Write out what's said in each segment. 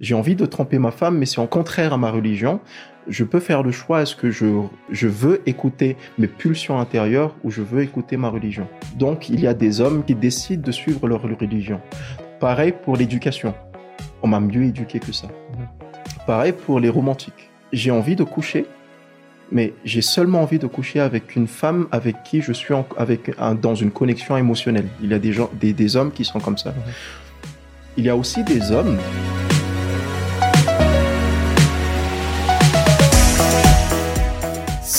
J'ai envie de tromper ma femme, mais c'est en contraire à ma religion. Je peux faire le choix, est-ce que je, je veux écouter mes pulsions intérieures ou je veux écouter ma religion? Donc, il y a des hommes qui décident de suivre leur religion. Pareil pour l'éducation. On m'a mieux éduqué que ça. Pareil pour les romantiques. J'ai envie de coucher, mais j'ai seulement envie de coucher avec une femme avec qui je suis en- avec un- dans une connexion émotionnelle. Il y a des, gens, des, des hommes qui sont comme ça. Il y a aussi des hommes.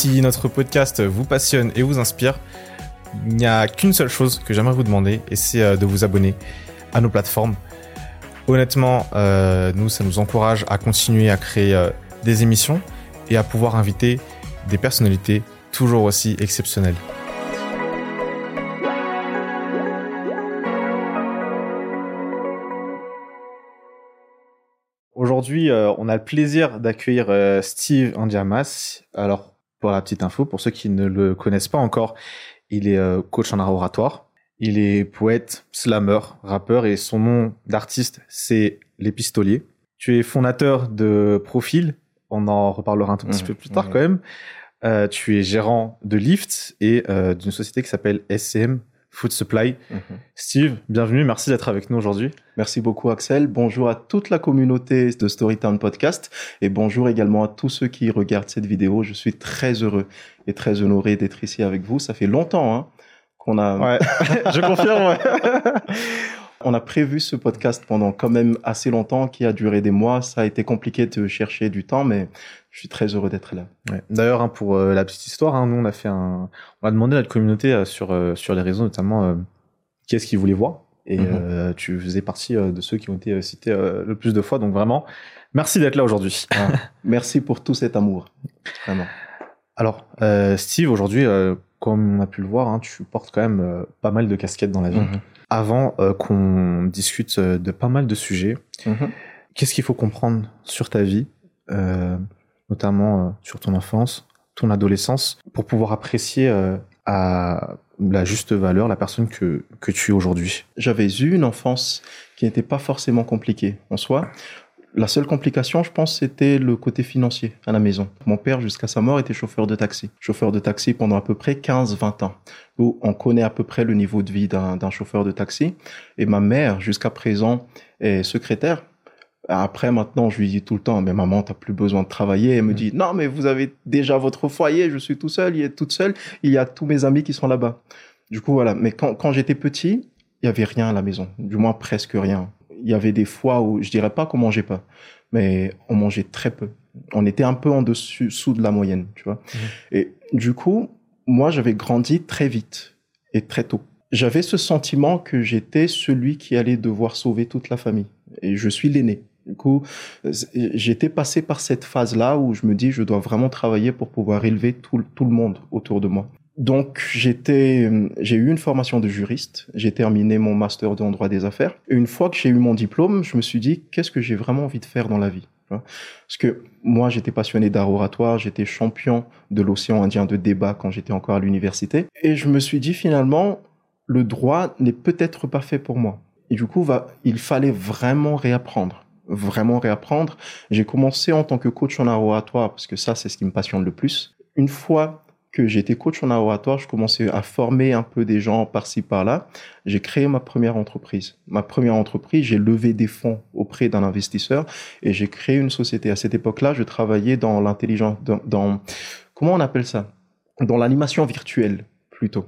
Si notre podcast vous passionne et vous inspire, il n'y a qu'une seule chose que j'aimerais vous demander, et c'est euh, de vous abonner à nos plateformes. Honnêtement, euh, nous, ça nous encourage à continuer à créer euh, des émissions et à pouvoir inviter des personnalités toujours aussi exceptionnelles. Aujourd'hui, on a le plaisir d'accueillir Steve Andiamas. Alors, pour la petite info, pour ceux qui ne le connaissent pas encore, il est euh, coach en art oratoire. Il est poète, slammer, rappeur et son nom d'artiste, c'est l'épistolier. Tu es fondateur de Profil. On en reparlera un tout petit peu plus tard quand même. Euh, tu es gérant de Lyft et euh, d'une société qui s'appelle SCM Food Supply. Steve, bienvenue. Merci d'être avec nous aujourd'hui. Merci beaucoup Axel. Bonjour à toute la communauté de Storytown Podcast et bonjour également à tous ceux qui regardent cette vidéo. Je suis très heureux et très honoré d'être ici avec vous. Ça fait longtemps hein, qu'on a Ouais, je confirme. ouais. on a prévu ce podcast pendant quand même assez longtemps qui a duré des mois. Ça a été compliqué de chercher du temps mais je suis très heureux d'être là. Ouais. D'ailleurs, hein, pour euh, la petite histoire, hein, nous on a fait un, on a demandé à notre communauté euh, sur euh, sur les réseaux notamment qui est-ce qu'ils voulaient voir et Mhm. tu faisais partie de ceux qui ont été cités le plus de fois. Donc vraiment, merci d'être là aujourd'hui. Merci pour tout cet amour. Vraiment. Alors, Steve, aujourd'hui, comme on a pu le voir, hein, tu portes quand même pas mal de casquettes dans la vie. Mhm. Avant euh, qu'on discute euh, de pas mal de sujets, Mhm. qu'est-ce qu'il faut comprendre sur ta vie, euh, notamment sur ton enfance, ton adolescence, pour pouvoir apprécier à la juste valeur la personne que, que tu es aujourd'hui? J'avais eu une enfance qui n'était pas forcément compliquée en soi. La seule complication, je pense, c'était le côté financier à la maison. Mon père, jusqu'à sa mort, était chauffeur de taxi. Chauffeur de taxi pendant à peu près 15-20 ans. Où on connaît à peu près le niveau de vie d'un chauffeur de taxi. Et ma mère, jusqu'à présent, est secrétaire. Après, maintenant, je lui dis tout le temps, mais maman, t'as plus besoin de travailler. Elle me dit, non, mais vous avez déjà votre foyer, je suis tout seul, il est toute seule, il y a tous mes amis qui sont là-bas. Du coup, voilà. Mais quand, quand j'étais petit, il y avait rien à la maison. Du moins, presque rien. Il y avait des fois où, je dirais pas qu'on mangeait pas, mais on mangeait très peu. On était un peu en dessus, sous de la moyenne, tu vois. Et du coup, moi, j'avais grandi très vite et très tôt. J'avais ce sentiment que j'étais celui qui allait devoir sauver toute la famille. Et je suis l'aîné. Du coup, j'étais passé par cette phase-là où je me dis, je dois vraiment travailler pour pouvoir élever tout, tout le monde autour de moi. Donc, j'étais, euh, j'ai eu une formation de juriste. J'ai terminé mon master en droit des affaires. Et une fois que j'ai eu mon diplôme, je me suis dit, qu'est-ce que j'ai vraiment envie de faire dans la vie? Parce que moi, j'étais passionné d'art oratoire. J'étais champion de l'océan Indien de débat quand j'étais encore à l'université. Et je me suis dit, finalement, le droit n'est peut-être pas fait pour moi. Et du coup, il fallait vraiment réapprendre. Vraiment réapprendre. J'ai commencé en tant que coach en oratoire, parce que ça, c'est ce qui me passionne le plus. Une fois que j'étais coach en oratoire, je commençais à former un peu des gens par-ci, par-là. J'ai créé ma première entreprise. Ma première entreprise, j'ai levé des fonds auprès d'un investisseur et j'ai créé une société. À cette époque-là, je travaillais dans l'intelligence, dans, dans- comment on appelle ça? Dans l'animation virtuelle, plutôt.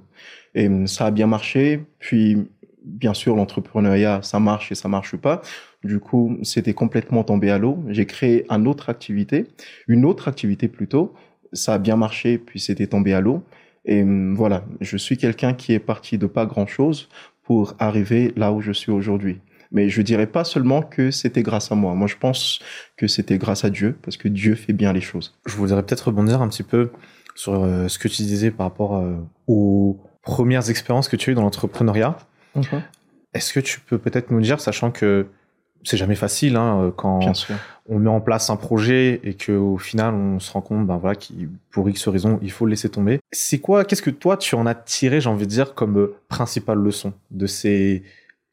Et hum, ça a bien marché. Puis, bien sûr, l'entrepreneuriat, ça marche et ça marche pas. Du coup, c'était complètement tombé à l'eau. J'ai créé une autre activité, une autre activité plutôt. Ça a bien marché, puis c'était tombé à l'eau. Et hum, voilà, je suis quelqu'un qui est parti de pas grand chose pour arriver là où je suis aujourd'hui. Mais je dirais pas seulement que c'était grâce à moi. Moi, je pense que c'était grâce à Dieu, parce que Dieu fait bien les choses. Je voudrais peut-être rebondir un petit peu sur euh, ce que tu disais par rapport euh, aux premières expériences que tu as eues dans l'entrepreneuriat. Est-ce que tu peux peut-être nous dire, sachant que c'est jamais facile hein, quand Bien sûr. on met en place un projet et que au final on se rend compte, ben voilà, qu'il pour X raison, il faut le laisser tomber. C'est quoi Qu'est-ce que toi tu en as tiré, j'ai envie de dire, comme euh, principale leçon de ces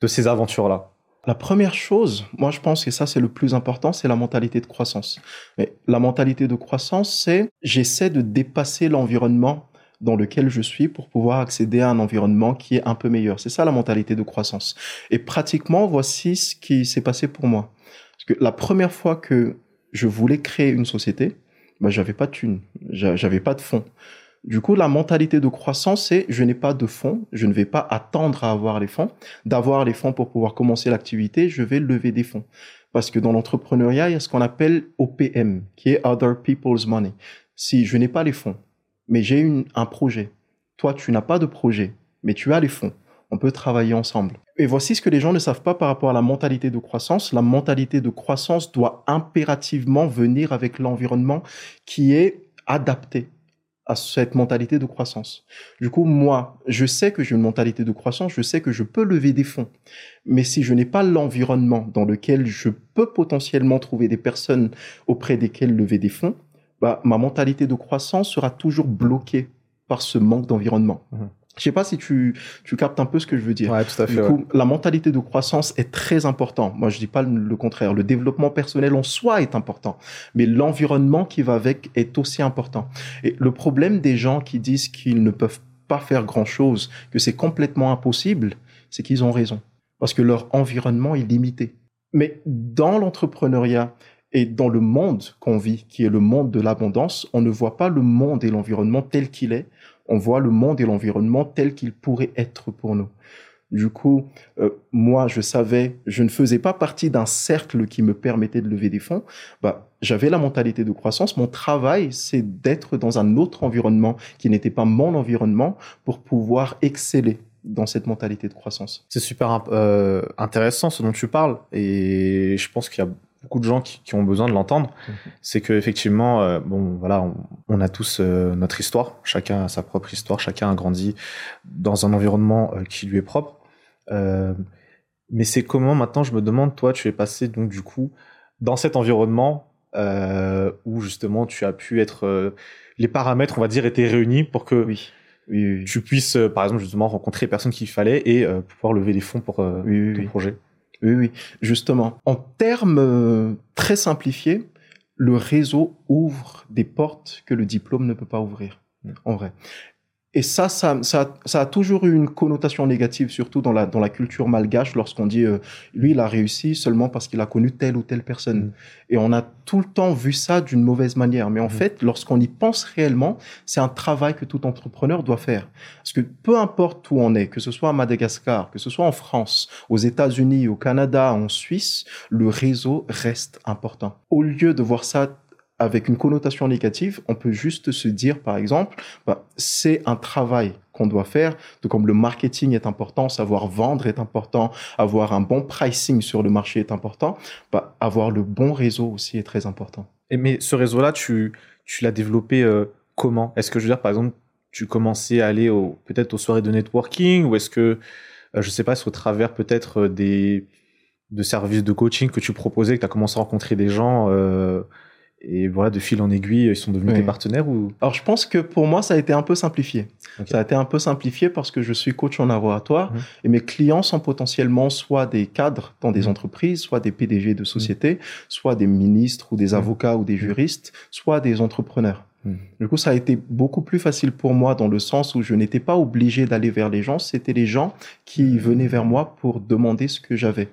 de ces aventures là La première chose, moi je pense que ça c'est le plus important, c'est la mentalité de croissance. Mais la mentalité de croissance, c'est j'essaie de dépasser l'environnement dans lequel je suis pour pouvoir accéder à un environnement qui est un peu meilleur. C'est ça la mentalité de croissance. Et pratiquement, voici ce qui s'est passé pour moi. Parce que la première fois que je voulais créer une société, bah, j'avais pas de thunes, j'avais pas de fonds. Du coup, la mentalité de croissance, c'est je n'ai pas de fonds, je ne vais pas attendre à avoir les fonds. D'avoir les fonds pour pouvoir commencer l'activité, je vais lever des fonds. Parce que dans l'entrepreneuriat, il y a ce qu'on appelle OPM, qui est Other People's Money. Si je n'ai pas les fonds, mais j'ai un projet, toi, tu n'as pas de projet, mais tu as les fonds, on peut travailler ensemble. Et voici ce que les gens ne savent pas par rapport à la mentalité de croissance. La mentalité de croissance doit impérativement venir avec l'environnement qui est adapté à cette mentalité de croissance. Du coup, moi, je sais que j'ai une mentalité de croissance, je sais que je peux lever des fonds. Mais si je n'ai pas l'environnement dans lequel je peux potentiellement trouver des personnes auprès desquelles lever des fonds, bah, ma mentalité de croissance sera toujours bloquée par ce manque d'environnement. Mhm. Je sais pas si tu, tu captes un peu ce que je veux dire. Ouais, tout à fait. Du coup, la mentalité de croissance est très important. Moi, je dis pas le contraire. Le développement personnel en soi est important, mais l'environnement qui va avec est aussi important. Et le problème des gens qui disent qu'ils ne peuvent pas faire grand chose, que c'est complètement impossible, c'est qu'ils ont raison. Parce que leur environnement est limité. Mais dans l'entrepreneuriat et dans le monde qu'on vit, qui est le monde de l'abondance, on ne voit pas le monde et l'environnement tel qu'il est, on voit le monde et l'environnement tel qu'il pourrait être pour nous. Du coup, euh, moi, je savais, je ne faisais pas partie d'un cercle qui me permettait de lever des fonds. Bah, j'avais la mentalité de croissance. Mon travail, c'est d'être dans un autre environnement qui n'était pas mon environnement pour pouvoir exceller dans cette mentalité de croissance. C'est super euh, intéressant ce dont tu parles et je pense qu'il y a beaucoup de gens qui, ont besoin de l'entendre, mhm. c'est que effectivement, euh, bon, voilà, on, a tous euh, notre histoire, chacun a sa propre histoire, chacun a grandi dans un environnement euh, qui lui est propre. mais c'est comment maintenant, je me demande, toi, tu es passé donc du coup dans cet environnement où justement tu as pu être, les paramètres, on va dire, étaient réunis pour que oui. tu puisses, par exemple, justement rencontrer les personnes qu'il fallait et pouvoir lever des fonds pour ton projet. Oui, oui, justement. En termes euh, très simplifiés, le réseau ouvre des portes que le diplôme ne peut pas ouvrir, en vrai. Et ça ça, ça, ça, a toujours eu une connotation négative, surtout dans la, dans la culture malgache, lorsqu'on dit euh, lui, il a réussi seulement parce qu'il a connu telle ou telle personne. Mm. Et on a tout le temps vu ça d'une mauvaise manière. Mais en mm. fait, lorsqu'on y pense réellement, c'est un travail que tout entrepreneur doit faire. Parce que peu importe où on est, que ce soit à Madagascar, que ce soit en France, aux États-Unis, au Canada, en Suisse, le réseau reste important. Au lieu de voir ça avec une connotation négative, on peut juste se dire, par exemple, bah, c'est un travail qu'on doit faire, tout comme le marketing est important, savoir vendre est important, avoir un bon pricing sur le marché est important, bah, avoir le bon réseau aussi est très important. Et mais ce réseau-là, tu, tu l'as développé euh, comment? Est-ce que je veux dire, par exemple, tu commençais à aller peut-être aux soirées de networking ou est-ce que, euh, je sais pas, c'est au travers peut-être euh, des de services de coaching que tu proposais, que tu as commencé à rencontrer des gens et voilà, de fil en aiguille, ils sont devenus des partenaires ou? Alors, je pense que pour moi, ça a été un peu simplifié. Ça a été un peu simplifié parce que je suis coach en laboratoire mhm. et mes clients sont potentiellement soit des cadres dans des mhm. entreprises, soit des PDG de sociétés, soit des ministres ou des mhm. avocats ou des juristes, soit des entrepreneurs. Du coup, ça a été beaucoup plus facile pour moi dans le sens où je n'étais pas obligé d'aller vers les gens. C'était les gens qui venaient vers moi pour demander ce que j'avais.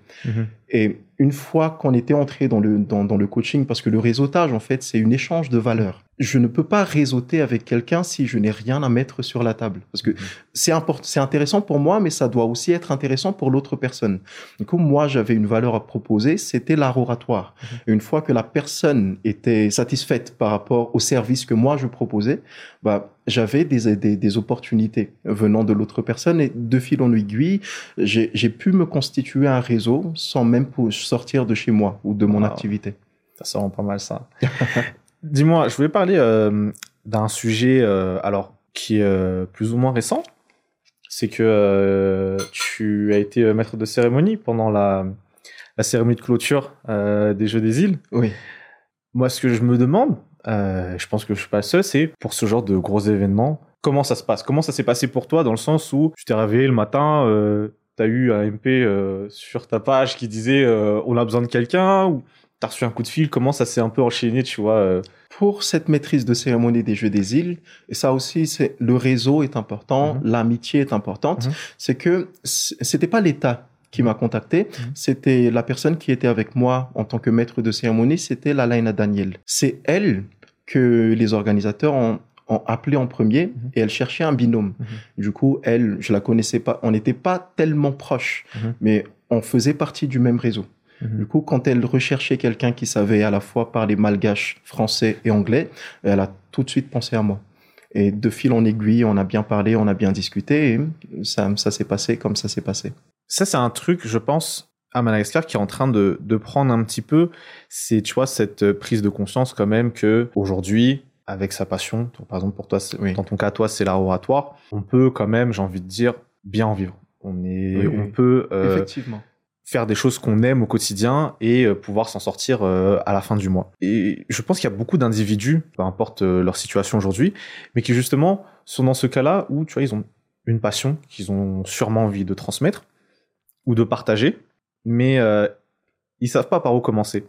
Et une fois qu'on était entré dans le, dans, le coaching, parce que le réseautage, en fait, c'est une échange de valeurs. Je ne peux pas réseauter avec quelqu'un si je n'ai rien à mettre sur la table. Parce que mhm. c'est important, c'est intéressant pour moi, mais ça doit aussi être intéressant pour l'autre personne. Du coup, moi, j'avais une valeur à proposer, c'était l'art oratoire. Mhm. Une fois que la personne était satisfaite par rapport au service que moi je proposais, bah, j'avais des, des, des, opportunités venant de l'autre personne et de fil en aiguille, j'ai pu me constituer un réseau sans même sortir de chez moi ou de mon activité. Ça sent pas mal ça. Dis-moi, je voulais parler euh, d'un sujet euh, alors qui est euh, plus ou moins récent. C'est que tu as été maître de cérémonie pendant la, la cérémonie de clôture des Jeux des îles. Oui. Moi, ce que je me demande, je pense que je suis pas seul, c'est pour ce genre de gros événements. Comment ça se passe? Comment ça s'est passé pour toi dans le sens où tu t'es réveillé le matin, tu as eu un MP euh, sur ta page qui disait euh, on a besoin de quelqu'un ou tu as reçu un coup de fil Comment ça s'est un peu enchaîné, tu vois euh Pour cette maîtrise de cérémonie des Jeux des îles, et ça aussi, c'est le réseau est important, Mhm. l'amitié est importante, Mhm. c'est que c'était pas l'État qui m'a contacté, Mhm. c'était la personne qui était avec moi en tant que maître de cérémonie, c'était la Laina Daniel. C'est elle que les organisateurs ont, ont appelé en premier et elle cherchait un binôme. Du coup, elle, je la connaissais pas, on n'était pas tellement proches, mais on faisait partie du même réseau. Du coup, quand elle recherchait quelqu'un qui savait à la fois parler malgache, français et anglais, elle a tout de suite pensé à moi. Et de fil en aiguille, on a bien parlé, on a bien discuté, et ça, ça s'est passé comme ça s'est passé. Ça, c'est un truc, je pense, à Madagascar qui est en train de, de prendre un petit peu. C'est, tu vois, cette euh, prise de conscience quand même que aujourd'hui, avec sa passion, donc, par exemple pour toi, Oui. dans ton cas, toi, c'est l'art oratoire, on peut quand même, j'ai envie de dire, bien en vivre. On est, Oui, oui. on peut euh, Effectivement. Faire des choses qu'on aime au quotidien et euh, pouvoir s'en sortir euh, à la fin du mois. Et je pense qu'il y a beaucoup d'individus, peu importe euh, leur situation aujourd'hui, mais qui justement sont dans ce cas-là où tu vois ils ont une passion qu'ils ont sûrement envie de transmettre ou de partager, mais euh, ils savent pas par où commencer.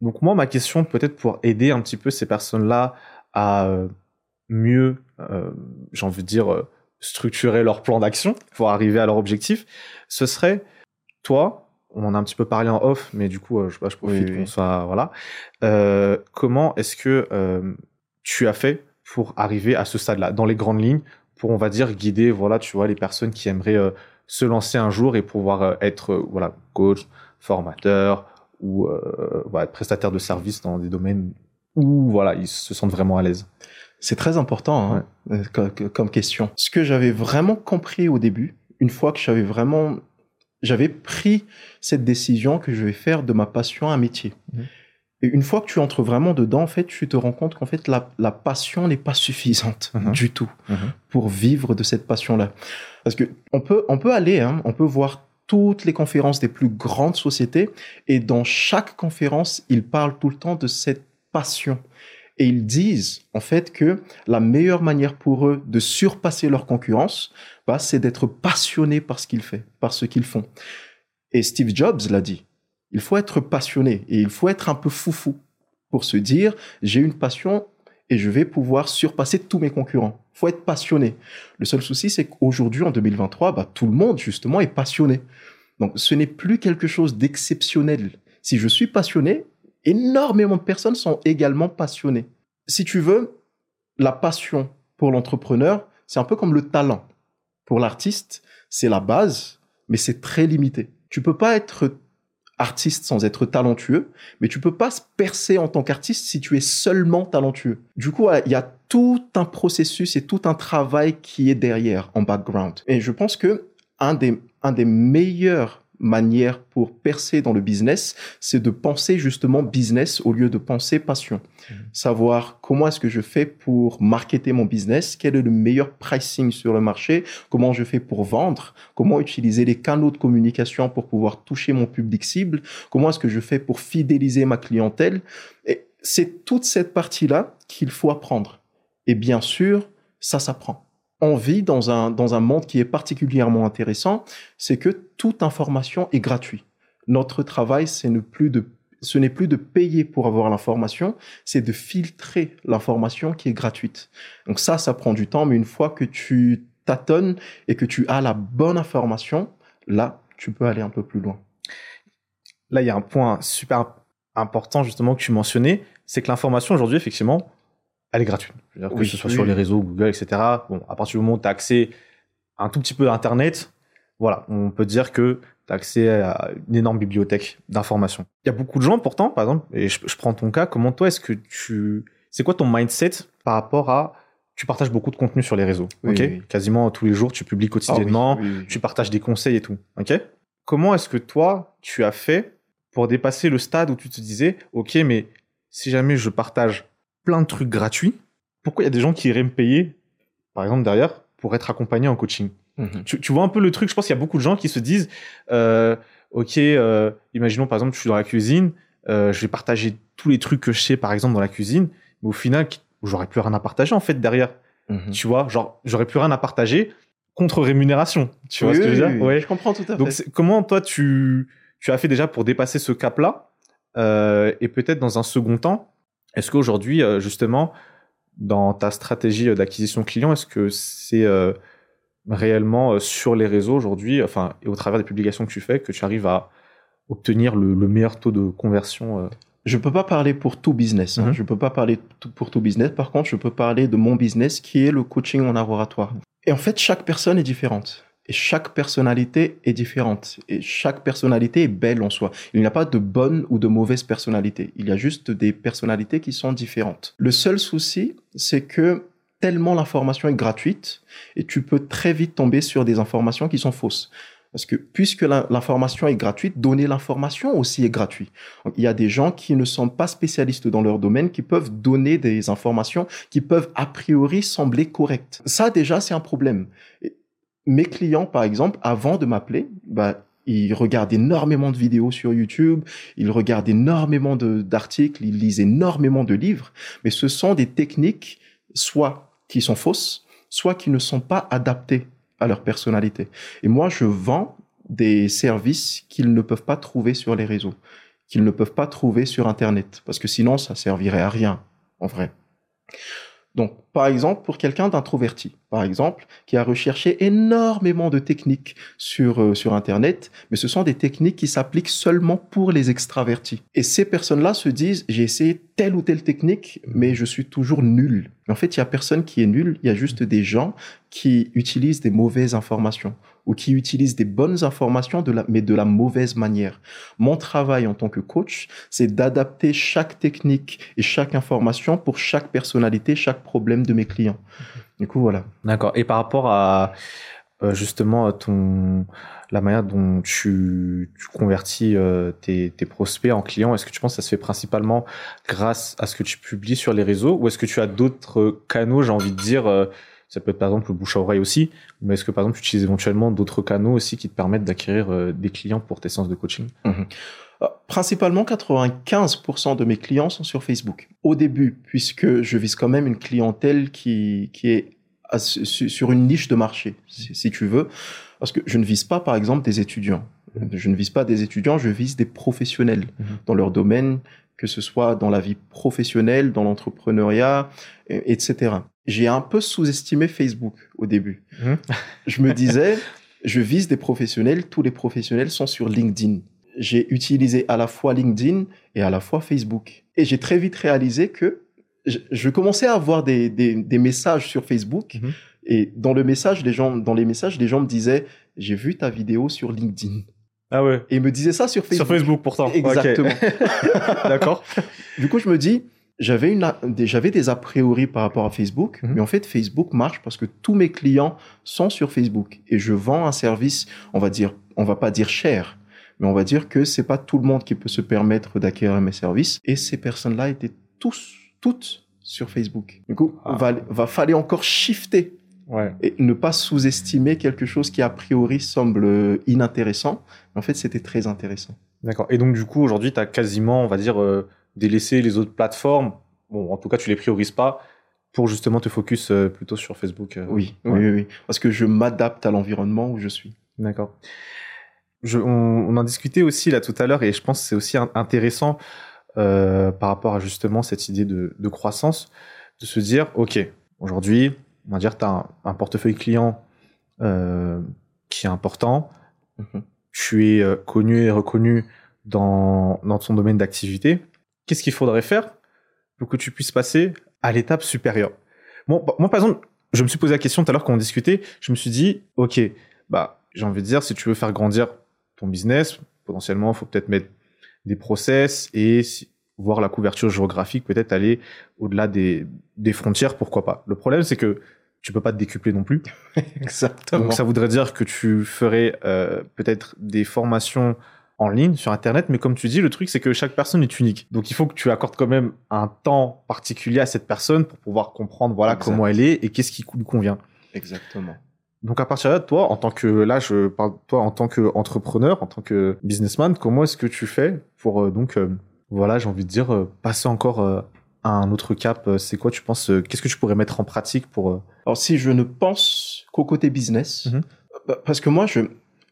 Donc moi ma question peut-être pour aider un petit peu ces personnes-là à mieux, euh, j'ai envie de dire structurer leur plan d'action pour arriver à leur objectif, ce serait toi, on en a un petit peu parlé en off, mais du coup, euh, je, sais pas, je profite Oui, oui. qu'on soit voilà. Euh, comment est-ce que euh, tu as fait pour arriver à ce stade-là, dans les grandes lignes, pour on va dire guider, voilà, tu vois, les personnes qui aimeraient euh, se lancer un jour et pouvoir euh, être, voilà, coach, formateur ou euh, voilà, prestataire de services dans des domaines où voilà, ils se sentent vraiment à l'aise? C'est très important hein, comme, comme question. Ce que j'avais vraiment compris au début, une fois que j'avais vraiment, j'avais pris cette décision que je vais faire de ma passion un métier. Mhm. Et une fois que tu entres vraiment dedans, en fait, tu te rends compte qu'en fait, la, la passion n'est pas suffisante Mhm. du tout Mhm. pour vivre de cette passion-là. Parce que on peut, on peut aller, hein, on peut voir toutes les conférences des plus grandes sociétés et dans chaque conférence, ils parlent tout le temps de cette passion. Et ils disent, en fait, que la meilleure manière pour eux de surpasser leur concurrence, bah, c'est d'être passionné par ce qu'ils font, qu'ils font. Et Steve Jobs l'a dit. Il faut être passionné et il faut être un peu foufou pour se dire, j'ai une passion et je vais pouvoir surpasser tous mes concurrents. Il faut être passionné. Le seul souci, c'est qu'aujourd'hui, en 2023, bah, tout le monde, justement, est passionné. Donc, ce n'est plus quelque chose d'exceptionnel. Si je suis passionné, énormément de personnes sont également passionnées. Si tu veux, la passion pour l'entrepreneur, c'est un peu comme le talent. Pour l'artiste, c'est la base, mais c'est très limité. Tu peux pas être artiste sans être talentueux, mais tu peux pas se percer en tant qu'artiste si tu es seulement talentueux. Du coup, il y a tout un processus et tout un travail qui est derrière, en background. Et je pense que un des, un des meilleurs manières pour percer dans le business, c'est de penser justement business au lieu de penser passion. Mhm. Savoir comment est-ce que je fais pour marketer mon business, quel est le meilleur pricing sur le marché, comment je fais pour vendre, comment utiliser les canaux de communication pour pouvoir toucher mon public cible, comment est-ce que je fais pour fidéliser ma clientèle. Et c'est toute cette partie-là qu'il faut apprendre. Et bien sûr, ça s'apprend on vit dans un, dans un monde qui est particulièrement intéressant, c'est que toute information est gratuite. Notre travail, c'est ne plus de, ce n'est plus de payer pour avoir l'information, c'est de filtrer l'information qui est gratuite. Donc ça, ça prend du temps, mais une fois que tu tâtonnes et que tu as la bonne information, là, tu peux aller un peu plus loin. Là, il y a un point super important justement que tu mentionnais, c'est que l'information aujourd'hui, effectivement, elle est gratuite. Que ce soit oui. sur les réseaux, Google, etc. Bon, à partir du moment où tu as accès à un tout petit peu à Internet, voilà, on peut dire que tu as accès à une énorme bibliothèque d'informations. Il y a beaucoup de gens pourtant, par exemple, et je, je prends ton cas, comment toi est-ce que tu... C'est quoi ton mindset par rapport à... Tu partages beaucoup de contenu sur les réseaux, Oui, ok? Quasiment tous les jours, tu publies quotidiennement, Ah oui. tu partages des conseils et tout, ok? Comment est-ce que toi, tu as fait pour dépasser le stade où tu te disais, ok, mais si jamais je partage plein de trucs gratuits, pourquoi il y a des gens qui iraient me payer, par exemple derrière, pour être accompagné en coaching Mhm. tu, tu vois un peu le truc, je pense qu'il y a beaucoup de gens qui se disent, euh, ok, euh, imaginons par exemple, je suis dans la cuisine, euh, je vais partager tous les trucs que je sais, par exemple, dans la cuisine, mais au final, j'aurais plus rien à partager en fait derrière. Mhm. Tu vois, genre, j'aurais plus rien à partager contre-rémunération. Tu vois ce que je veux dire? Ouais. Je comprends tout à fait. Donc, comment toi, tu, tu as fait déjà pour dépasser ce cap-là euh, Et peut-être dans un second temps, est-ce qu'aujourd'hui, euh, justement, dans ta stratégie d'acquisition client, est-ce que c'est euh, réellement sur les réseaux aujourd'hui, enfin, et au travers des publications que tu fais, que tu arrives à obtenir le, meilleur taux de conversion je peux pas parler pour tout business. Hein. Mhm. Je peux pas parler pour tout business. Par contre, je peux parler de mon business qui est le coaching en laboratoire. Et en fait, chaque personne est différente. Et chaque personnalité est différente. Et chaque personnalité est belle en soi. Il n'y a pas de bonne ou de mauvaise personnalité. Il y a juste des personnalités qui sont différentes. Le seul souci, c'est que tellement l'information est gratuite et tu peux très vite tomber sur des informations qui sont fausses. Parce que puisque l'information est gratuite, donner l'information aussi est gratuit. il y a des gens qui ne sont pas spécialistes dans leur domaine, qui peuvent donner des informations qui peuvent a priori sembler correctes. Ça déjà, c'est un problème. Mes clients, par exemple, avant de m'appeler, bah, ils regardent énormément de vidéos sur YouTube, ils regardent énormément d'articles, ils lisent énormément de livres, mais ce sont des techniques soit qui sont fausses, soit qui ne sont pas adaptées à leur personnalité. Et moi, je vends des services qu'ils ne peuvent pas trouver sur les réseaux, qu'ils ne peuvent pas trouver sur Internet, parce que sinon, ça servirait à rien, en vrai. Donc, par exemple, pour quelqu'un d'introverti, par exemple, qui a recherché énormément de techniques sur, euh, sur Internet, mais ce sont des techniques qui s'appliquent seulement pour les extravertis. Et ces personnes-là se disent, j'ai essayé telle ou telle technique, mais je suis toujours nul. En fait, il y a personne qui est nul, il y a juste des gens qui utilisent des mauvaises informations ou qui utilisent des bonnes informations, de la, mais de la mauvaise manière. Mon travail en tant que coach, c'est d'adapter chaque technique et chaque information pour chaque personnalité, chaque problème de mes clients. Du coup, voilà. D'accord. Et par rapport à euh, justement ton la manière dont tu, tu convertis euh, tes, tes, prospects en clients, est-ce que tu penses que ça se fait principalement grâce à ce que tu publies sur les réseaux ou est-ce que tu as d'autres canaux, j'ai envie de dire, euh, ça peut être par exemple le bouche à oreille aussi, mais est-ce que par exemple tu utilises éventuellement d'autres canaux aussi qui te permettent d'acquérir euh, des clients pour tes séances de coaching? Mhm. euh, Principalement, 95% de mes clients sont sur Facebook. Au début, puisque je vise quand même une clientèle qui, qui est sur une niche de marché, si, tu veux, parce que je ne vise pas, par exemple, des étudiants. Je ne vise pas des étudiants, je vise des professionnels mhm. dans leur domaine, que ce soit dans la vie professionnelle, dans l'entrepreneuriat, etc j'ai un peu sous-estimé Facebook au début. Mmh. Je me disais, je vise des professionnels, tous les professionnels sont sur LinkedIn. J'ai utilisé à la fois LinkedIn et à la fois Facebook. Et j'ai très vite réalisé que je, commençais à avoir des, des, messages sur Facebook. Mmh. Et dans le message, les gens, dans les messages, les gens me disaient, j'ai vu ta vidéo sur LinkedIn. Ah ouais. Et ils me disaient ça sur Facebook. Sur Facebook pourtant. Exactement. D'accord. Du coup, je me dis, j'avais une j'avais des a priori par rapport à Facebook, mhm. mais en fait Facebook marche parce que tous mes clients sont sur Facebook et je vends un service, on va dire, on va pas dire cher, mais on va dire que c'est pas tout le monde qui peut se permettre d'acquérir mes services et ces personnes-là étaient tous toutes sur Facebook. Du coup, ah. va va falloir encore shifter ouais. et ne pas sous-estimer quelque chose qui a priori semble inintéressant. En fait, c'était très intéressant. D'accord. Et donc du coup, aujourd'hui, tu as quasiment, on va dire euh, délaisser les autres plateformes. Bon, en tout cas, tu les priorises pas pour justement te focus euh, plutôt sur Facebook. Euh. Oui, oui, oui, parce que je m'adapte à l'environnement où je suis. D'accord. on, on, en discutait aussi là tout à l'heure et je pense que c'est aussi intéressant euh, par rapport à justement cette idée de, de croissance, de se dire, OK, aujourd'hui, on va dire, tu as un, portefeuille client qui est important, mhm. tu es connu et reconnu dans, dans ton domaine d'activité, qu'est-ce qu'il faudrait faire pour que tu puisses passer à l'étape supérieure? Bon, bah, Moi, par exemple, je me suis posé la question tout à l'heure quand on discutait, je me suis dit, OK, bah, j'ai envie de dire, si tu veux faire grandir ton business, potentiellement, il faut peut-être mettre des process et voir la couverture géographique, peut-être aller au-delà des, des frontières, pourquoi pas? Le problème, c'est que tu peux pas te décupler non plus. Exactement. Donc ça voudrait dire que tu ferais euh, peut-être des formations en ligne sur Internet, mais comme tu dis, le truc, c'est que chaque personne est unique. Donc, il faut que tu accordes quand même un temps particulier à cette personne pour pouvoir comprendre, voilà, comment elle est et qu'est-ce qui lui convient. Exactement. Donc, à partir de là, toi, en tant que, là, je parle, toi, en tant qu'entrepreneur, en tant que businessman, comment est-ce que tu fais pour, euh, donc, euh, voilà, j'ai envie de dire, euh, passer encore à un autre cap C'est quoi, tu penses, qu'est-ce que tu pourrais mettre en pratique pour... Alors, si je ne pense qu'au côté business. Mhm. Parce que moi, je,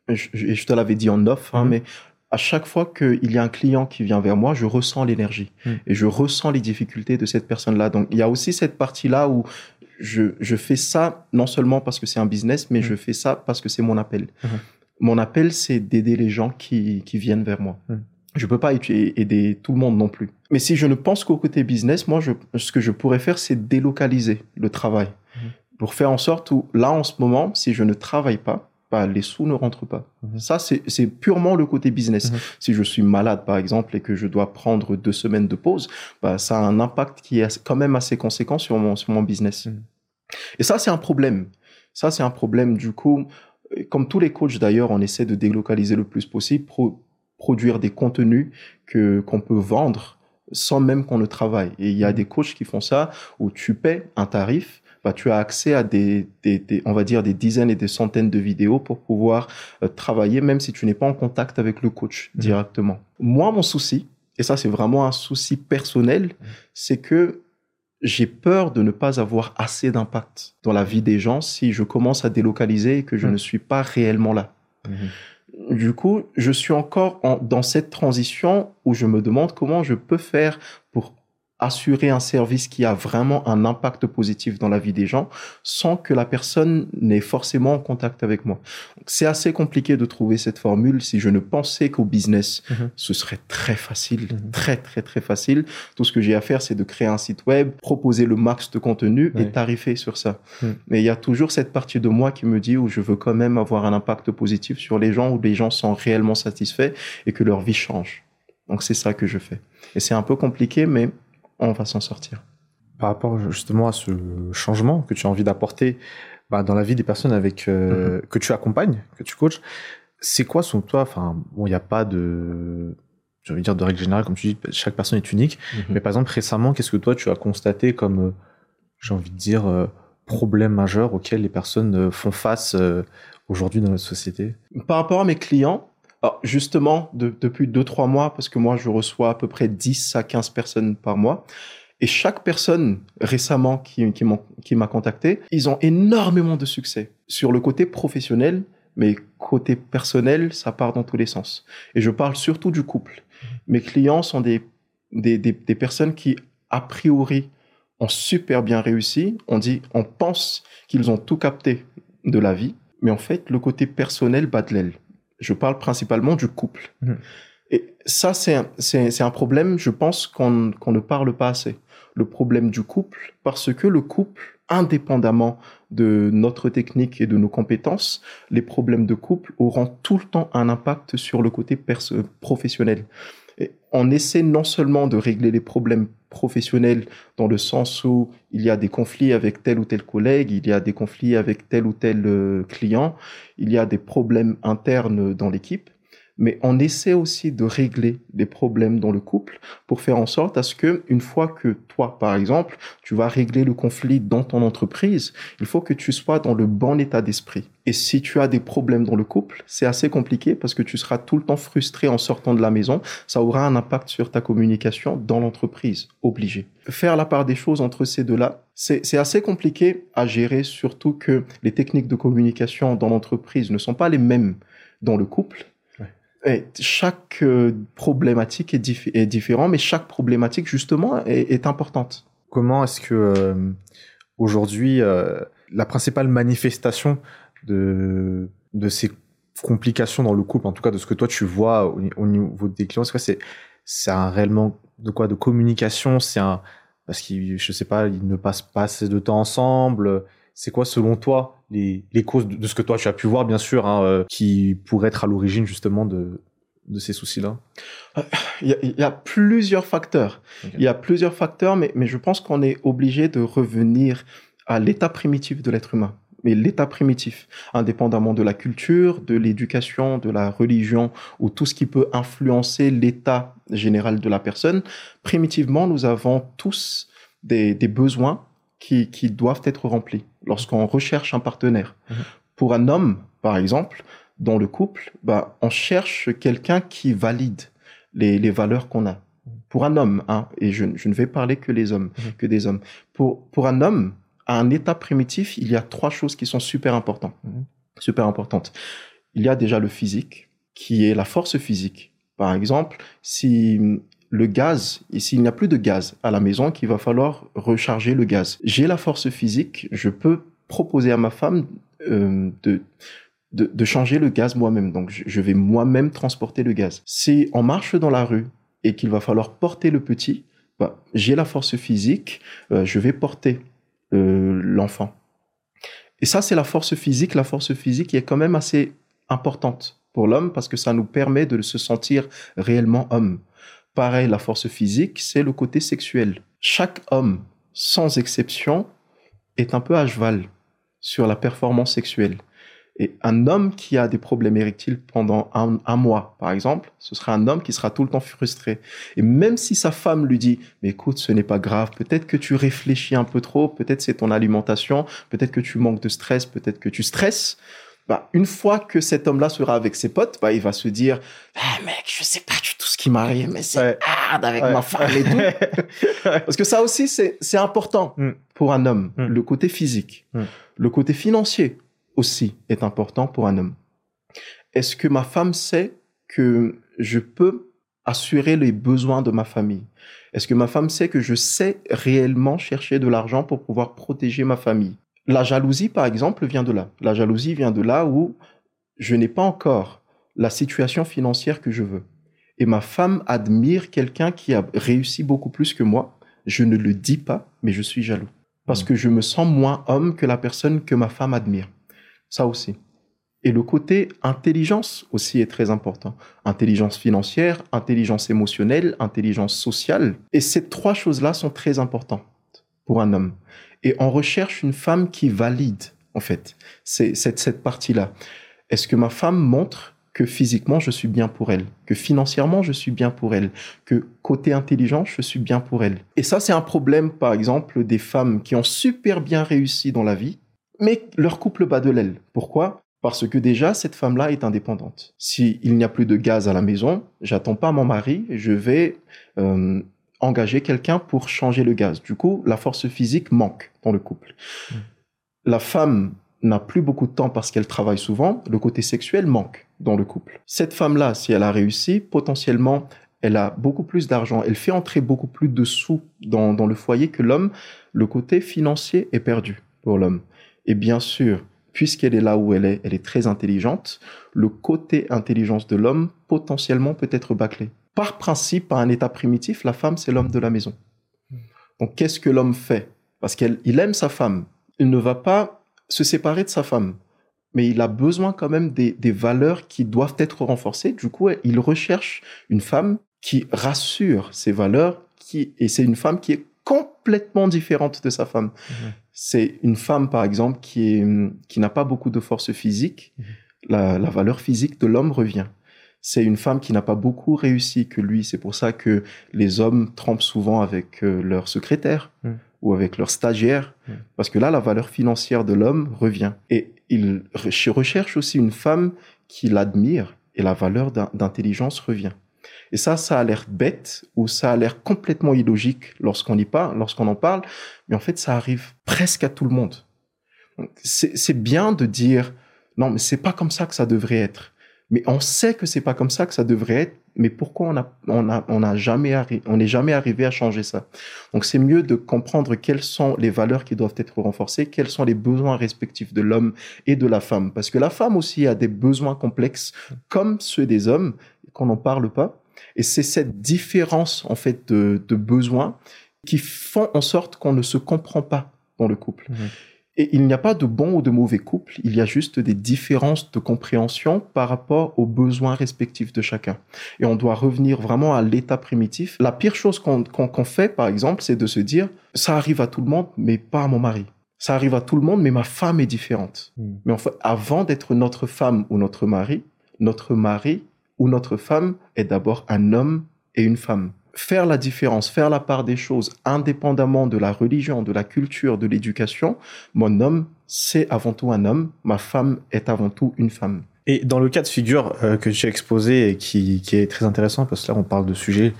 je, je- je te l'avais dit en off, hein, Mhm. mais à chaque fois qu'il y a un client qui vient vers moi, je ressens l'énergie Mhm. et je ressens les difficultés de cette personne-là. Donc, il y a aussi cette partie-là où je, je fais ça non seulement parce que c'est un business, mais Mhm. je fais ça parce que c'est mon appel. Mhm. Mon appel, c'est d'aider les gens qui, qui viennent vers moi. Je peux pas aider tout le monde non plus. Mais si je ne pense qu'au côté business, moi, je, ce que je pourrais faire, c'est délocaliser le travail pour faire en sorte où, là, en ce moment, si je ne travaille pas, bah, les sous ne rentrent pas. Mhm. Ça, c'est purement le côté business. Mhm. Si je suis malade, par exemple, et que je dois prendre deux semaines de pause, bah, ça a un impact qui est quand même assez conséquent sur mon, sur mon business. Mhm. Et ça, c'est un problème. Ça, c'est un problème. Du coup, comme tous les coachs d'ailleurs, on essaie de délocaliser le plus possible, pro- produire des contenus que qu'on peut vendre sans même qu'on le travaille. Et il y a des coachs qui font ça où tu paies un tarif, bah, tu as accès à des, des, des- on va dire des dizaines et des centaines de vidéos pour pouvoir euh, travailler, même si tu n'es pas en contact avec le coach Mhm. directement. Moi, mon souci, et ça c'est vraiment un souci personnel, c'est que j'ai peur de ne pas avoir assez d'impact dans la vie des gens si je commence à délocaliser et que je Mhm. ne suis pas réellement là. Du coup, je suis encore en- dans cette transition où je me demande comment je peux faire pour assurer un service qui a vraiment un impact positif dans la vie des gens sans que la personne n'ait forcément en contact avec moi. C'est assez compliqué de trouver cette formule. Si je ne pensais qu'au business, Mhm. ce serait très facile, Mhm. très très très facile. Tout ce que j'ai à faire, c'est de créer un site web, proposer le max de contenu et tarifer sur ça. Mhm. Mais il y a toujours cette partie de moi qui me dit où je veux quand même avoir un impact positif sur les gens, où les gens sont réellement satisfaits et que leur vie change. Donc c'est ça que je fais. Et c'est un peu compliqué, mais on va s'en sortir. Par rapport justement à ce changement que tu as envie d'apporter bah, dans la vie des personnes avec euh, que tu accompagnes, que tu coaches, c'est quoi selon toi Enfin, bon, il n'y a pas de, j'ai envie de dire de règle générale, comme tu dis, chaque personne est unique. Mais par exemple, récemment, qu'est-ce que toi tu as constaté comme, euh, j'ai envie de dire, euh, problème majeur auquel les personnes font face euh, aujourd'hui dans notre société? Par rapport à mes clients, alors justement, de- depuis 2-3 mois, parce que moi, je reçois à peu près 10 à 15 personnes par mois, et chaque personne récemment qui, m'a contacté, ils ont énormément de succès sur le côté professionnel, mais côté personnel, ça part dans tous les sens. Et je parle surtout du couple. Mes clients sont des, des, des, des personnes qui, a priori, ont super bien réussi. On dit, on pense qu'ils ont tout capté de la vie, mais en fait, le côté personnel bat de l'aile. Je parle principalement du couple. Mhm. Et ça, c'est un, un problème, je pense, qu'on, ne parle pas assez. Le problème du couple, parce que le couple, indépendamment de notre technique et de nos compétences, les problèmes de couple auront tout le temps un impact sur le côté professionnel. Et on essaie non seulement de régler les problèmes professionnels dans le sens où il y a des conflits avec tel ou tel collègue, il y a des conflits avec tel ou tel euh, client, il y a des problèmes internes dans l'équipe, mais on essaie aussi de régler les problèmes dans le couple pour faire en sorte à ce que une fois que toi, par exemple, tu vas régler le conflit dans ton entreprise, il faut que tu sois dans le bon état d'esprit. Et si tu as des problèmes dans le couple, c'est assez compliqué parce que tu seras tout le temps frustré en sortant de la maison. Ça aura un impact sur ta communication dans l'entreprise, obligé. Faire la part des choses entre ces deux-là, c'est assez compliqué à gérer, surtout que les techniques de communication dans l'entreprise ne sont pas les mêmes dans le couple. Et chaque euh, problématique est, diffé- est différente, mais chaque problématique, justement, est, importante. Comment est-ce que euh, aujourd'hui euh, la principale manifestation de ces complications dans le couple, en tout cas de ce que toi tu vois au, au niveau des clients, c'est un réellement de quoi de communication? C'est parce qu'ils ne passent pas assez de temps ensemble? C'est quoi selon toi les, les causes de, de ce que toi tu as pu voir bien sûr hein, euh, qui pourraient être à l'origine justement de de ces soucis-là? Il y, a, il y a plusieurs facteurs. Il y a plusieurs facteurs, mais, mais je pense qu'on est obligé de revenir à l'état primitif de l'être humain. Mais l'état primitif, indépendamment de la culture, de l'éducation, de la religion, ou tout ce qui peut influencer l'état général de la personne, primitivement, nous avons tous des, des besoins qui, qui doivent être remplis lorsqu'on recherche un partenaire. Mhm. Pour un homme, par exemple, dans le couple, bah, on cherche quelqu'un qui valide les, les valeurs qu'on a. Pour un homme, hein, et je, je ne vais parler que les hommes, Mhm. que des hommes. Pour, pour un homme, à un état primitif, il y a trois choses qui sont super importantes. Mhm. Super importantes. Il y a déjà le physique, qui est la force physique. Par exemple, si le gaz, s'il n'y a plus de gaz à la maison, qu'il va falloir recharger le gaz. J'ai la force physique, je peux proposer à ma femme euh, de, de, changer le gaz moi-même. Donc, je, vais moi-même transporter le gaz. Si on marche dans la rue et qu'il va falloir porter le petit, bah, j'ai la force physique, euh, je vais porter euh, l'enfant. Et ça, c'est la force physique. La force physique est quand même assez importante pour l'homme parce que ça nous permet de se sentir réellement homme. Pareil, la force physique, c'est le côté sexuel. Chaque homme, sans exception, est un peu à cheval sur la performance sexuelle. Et un homme qui a des problèmes érectiles pendant un, mois, par exemple, ce sera un homme qui sera tout le temps frustré. Et même si sa femme lui dit, mais écoute, ce n'est pas grave, peut-être que tu réfléchis un peu trop, peut-être c'est ton alimentation, peut-être que tu manques de stress, peut-être que tu stresses, bah, une fois que cet homme-là sera avec ses potes, bah, il va se dire, ah, mec, je sais pas du tout ce qui m'arrive, mais c'est Ouais. hard avec Ouais. ma femme et tout. Parce que ça aussi, c'est, c'est important Mm. pour un homme. Mm. Le côté physique. Mm. Le côté financier aussi est important pour un homme. Est-ce que ma femme sait que je peux assurer les besoins de ma famille? Est-ce que ma femme sait que je sais réellement chercher de l'argent pour pouvoir protéger ma famille? La jalousie, par exemple, vient de là. La jalousie vient de là où je n'ai pas encore la situation financière que je veux. Et ma femme admire quelqu'un qui a réussi beaucoup plus que moi. Je ne le dis pas, mais je suis jaloux. Parce Mm. que je me sens moins homme que la personne que ma femme admire. Ça aussi. Et le côté intelligence aussi est très important. Intelligence financière, intelligence émotionnelle, intelligence sociale. Et ces trois choses-là sont très importantes pour un homme. Et on recherche une femme qui valide, en fait, c'est cette, cette partie-là. Est-ce que ma femme montre que physiquement je suis bien pour elle, que financièrement je suis bien pour elle, que côté intelligence je suis bien pour elle? Et ça c'est un problème par exemple des femmes qui ont super bien réussi dans la vie, mais leur couple bat de l'aile. Pourquoi? Parce que déjà cette femme-là est indépendante. Si il n'y a plus de gaz à la maison, j'attends pas mon mari, je vais euh, engager quelqu'un pour changer le gaz. Du coup, la force physique manque dans le couple. Mm. La femme n'a plus beaucoup de temps parce qu'elle travaille souvent, le côté sexuel manque dans le couple. Cette femme-là, si elle a réussi, potentiellement, elle a beaucoup plus d'argent, elle fait entrer beaucoup plus de sous dans, dans le foyer que l'homme. Le côté financier est perdu pour l'homme. Et bien sûr, puisqu'elle est là où elle est, elle est très intelligente, le côté intelligence de l'homme potentiellement peut être bâclé. Par principe, à un état primitif, la femme, c'est l'homme de la maison. Donc, qu'est-ce que l'homme fait? Parce qu'il il aime sa femme. Il ne va pas se séparer de sa femme. Mais il a besoin quand même des, des valeurs qui doivent être renforcées. Du coup, il recherche une femme qui rassure ses valeurs, qui, et c'est une femme qui est complètement différente de sa femme. Mhm. C'est une femme, par exemple, qui, est, qui n'a pas beaucoup de force physique. Mhm. La, la valeur physique de l'homme revient. C'est une femme qui n'a pas beaucoup réussi que lui. C'est pour ça que les hommes trempent souvent avec euh, leur secrétaire Mhm. ou avec leur stagiaire. Mhm. Parce que là, la valeur financière de l'homme revient. Et il re- recherche aussi une femme qui l'admire et la valeur d'in- d'intelligence revient. Et ça, ça a l'air bête ou ça a l'air complètement illogique lorsqu'on y parle, lorsqu'on en parle, mais en fait, ça arrive presque à tout le monde. C'est bien de dire non, mais c'est pas comme ça que ça devrait être. Mais on sait que c'est pas comme ça que ça devrait être. Mais pourquoi on a on a on a jamais on n'est jamais arrivé à changer ça? Donc c'est mieux de comprendre quelles sont les valeurs qui doivent être renforcées, quels sont les besoins respectifs de l'homme et de la femme, parce que la femme aussi a des besoins complexes comme ceux des hommes qu'on n'en parle pas. Et c'est cette différence en fait de, de besoins qui font en sorte qu'on ne se comprend pas dans le couple. Mhm. Et il n'y a pas de bon ou de mauvais couple, il y a juste des différences de compréhension par rapport aux besoins respectifs de chacun. Et on doit revenir vraiment à l'état primitif. La pire chose qu'on fait, par exemple, c'est de se dire, ça arrive à tout le monde, mais pas à mon mari. Ça arrive à tout le monde, mais ma femme est différente. Mhm. Mais en fait, avant d'être notre femme ou notre mari, notre mari ou notre femme est d'abord un homme et une femme. Faire la différence, faire la part des choses, indépendamment de la religion, de la culture, de l'éducation, mon homme, c'est avant tout un homme, ma femme est avant tout une femme. Et dans le cas de figure euh, que as exposé et qui, est très intéressant, parce que là on parle de sujets,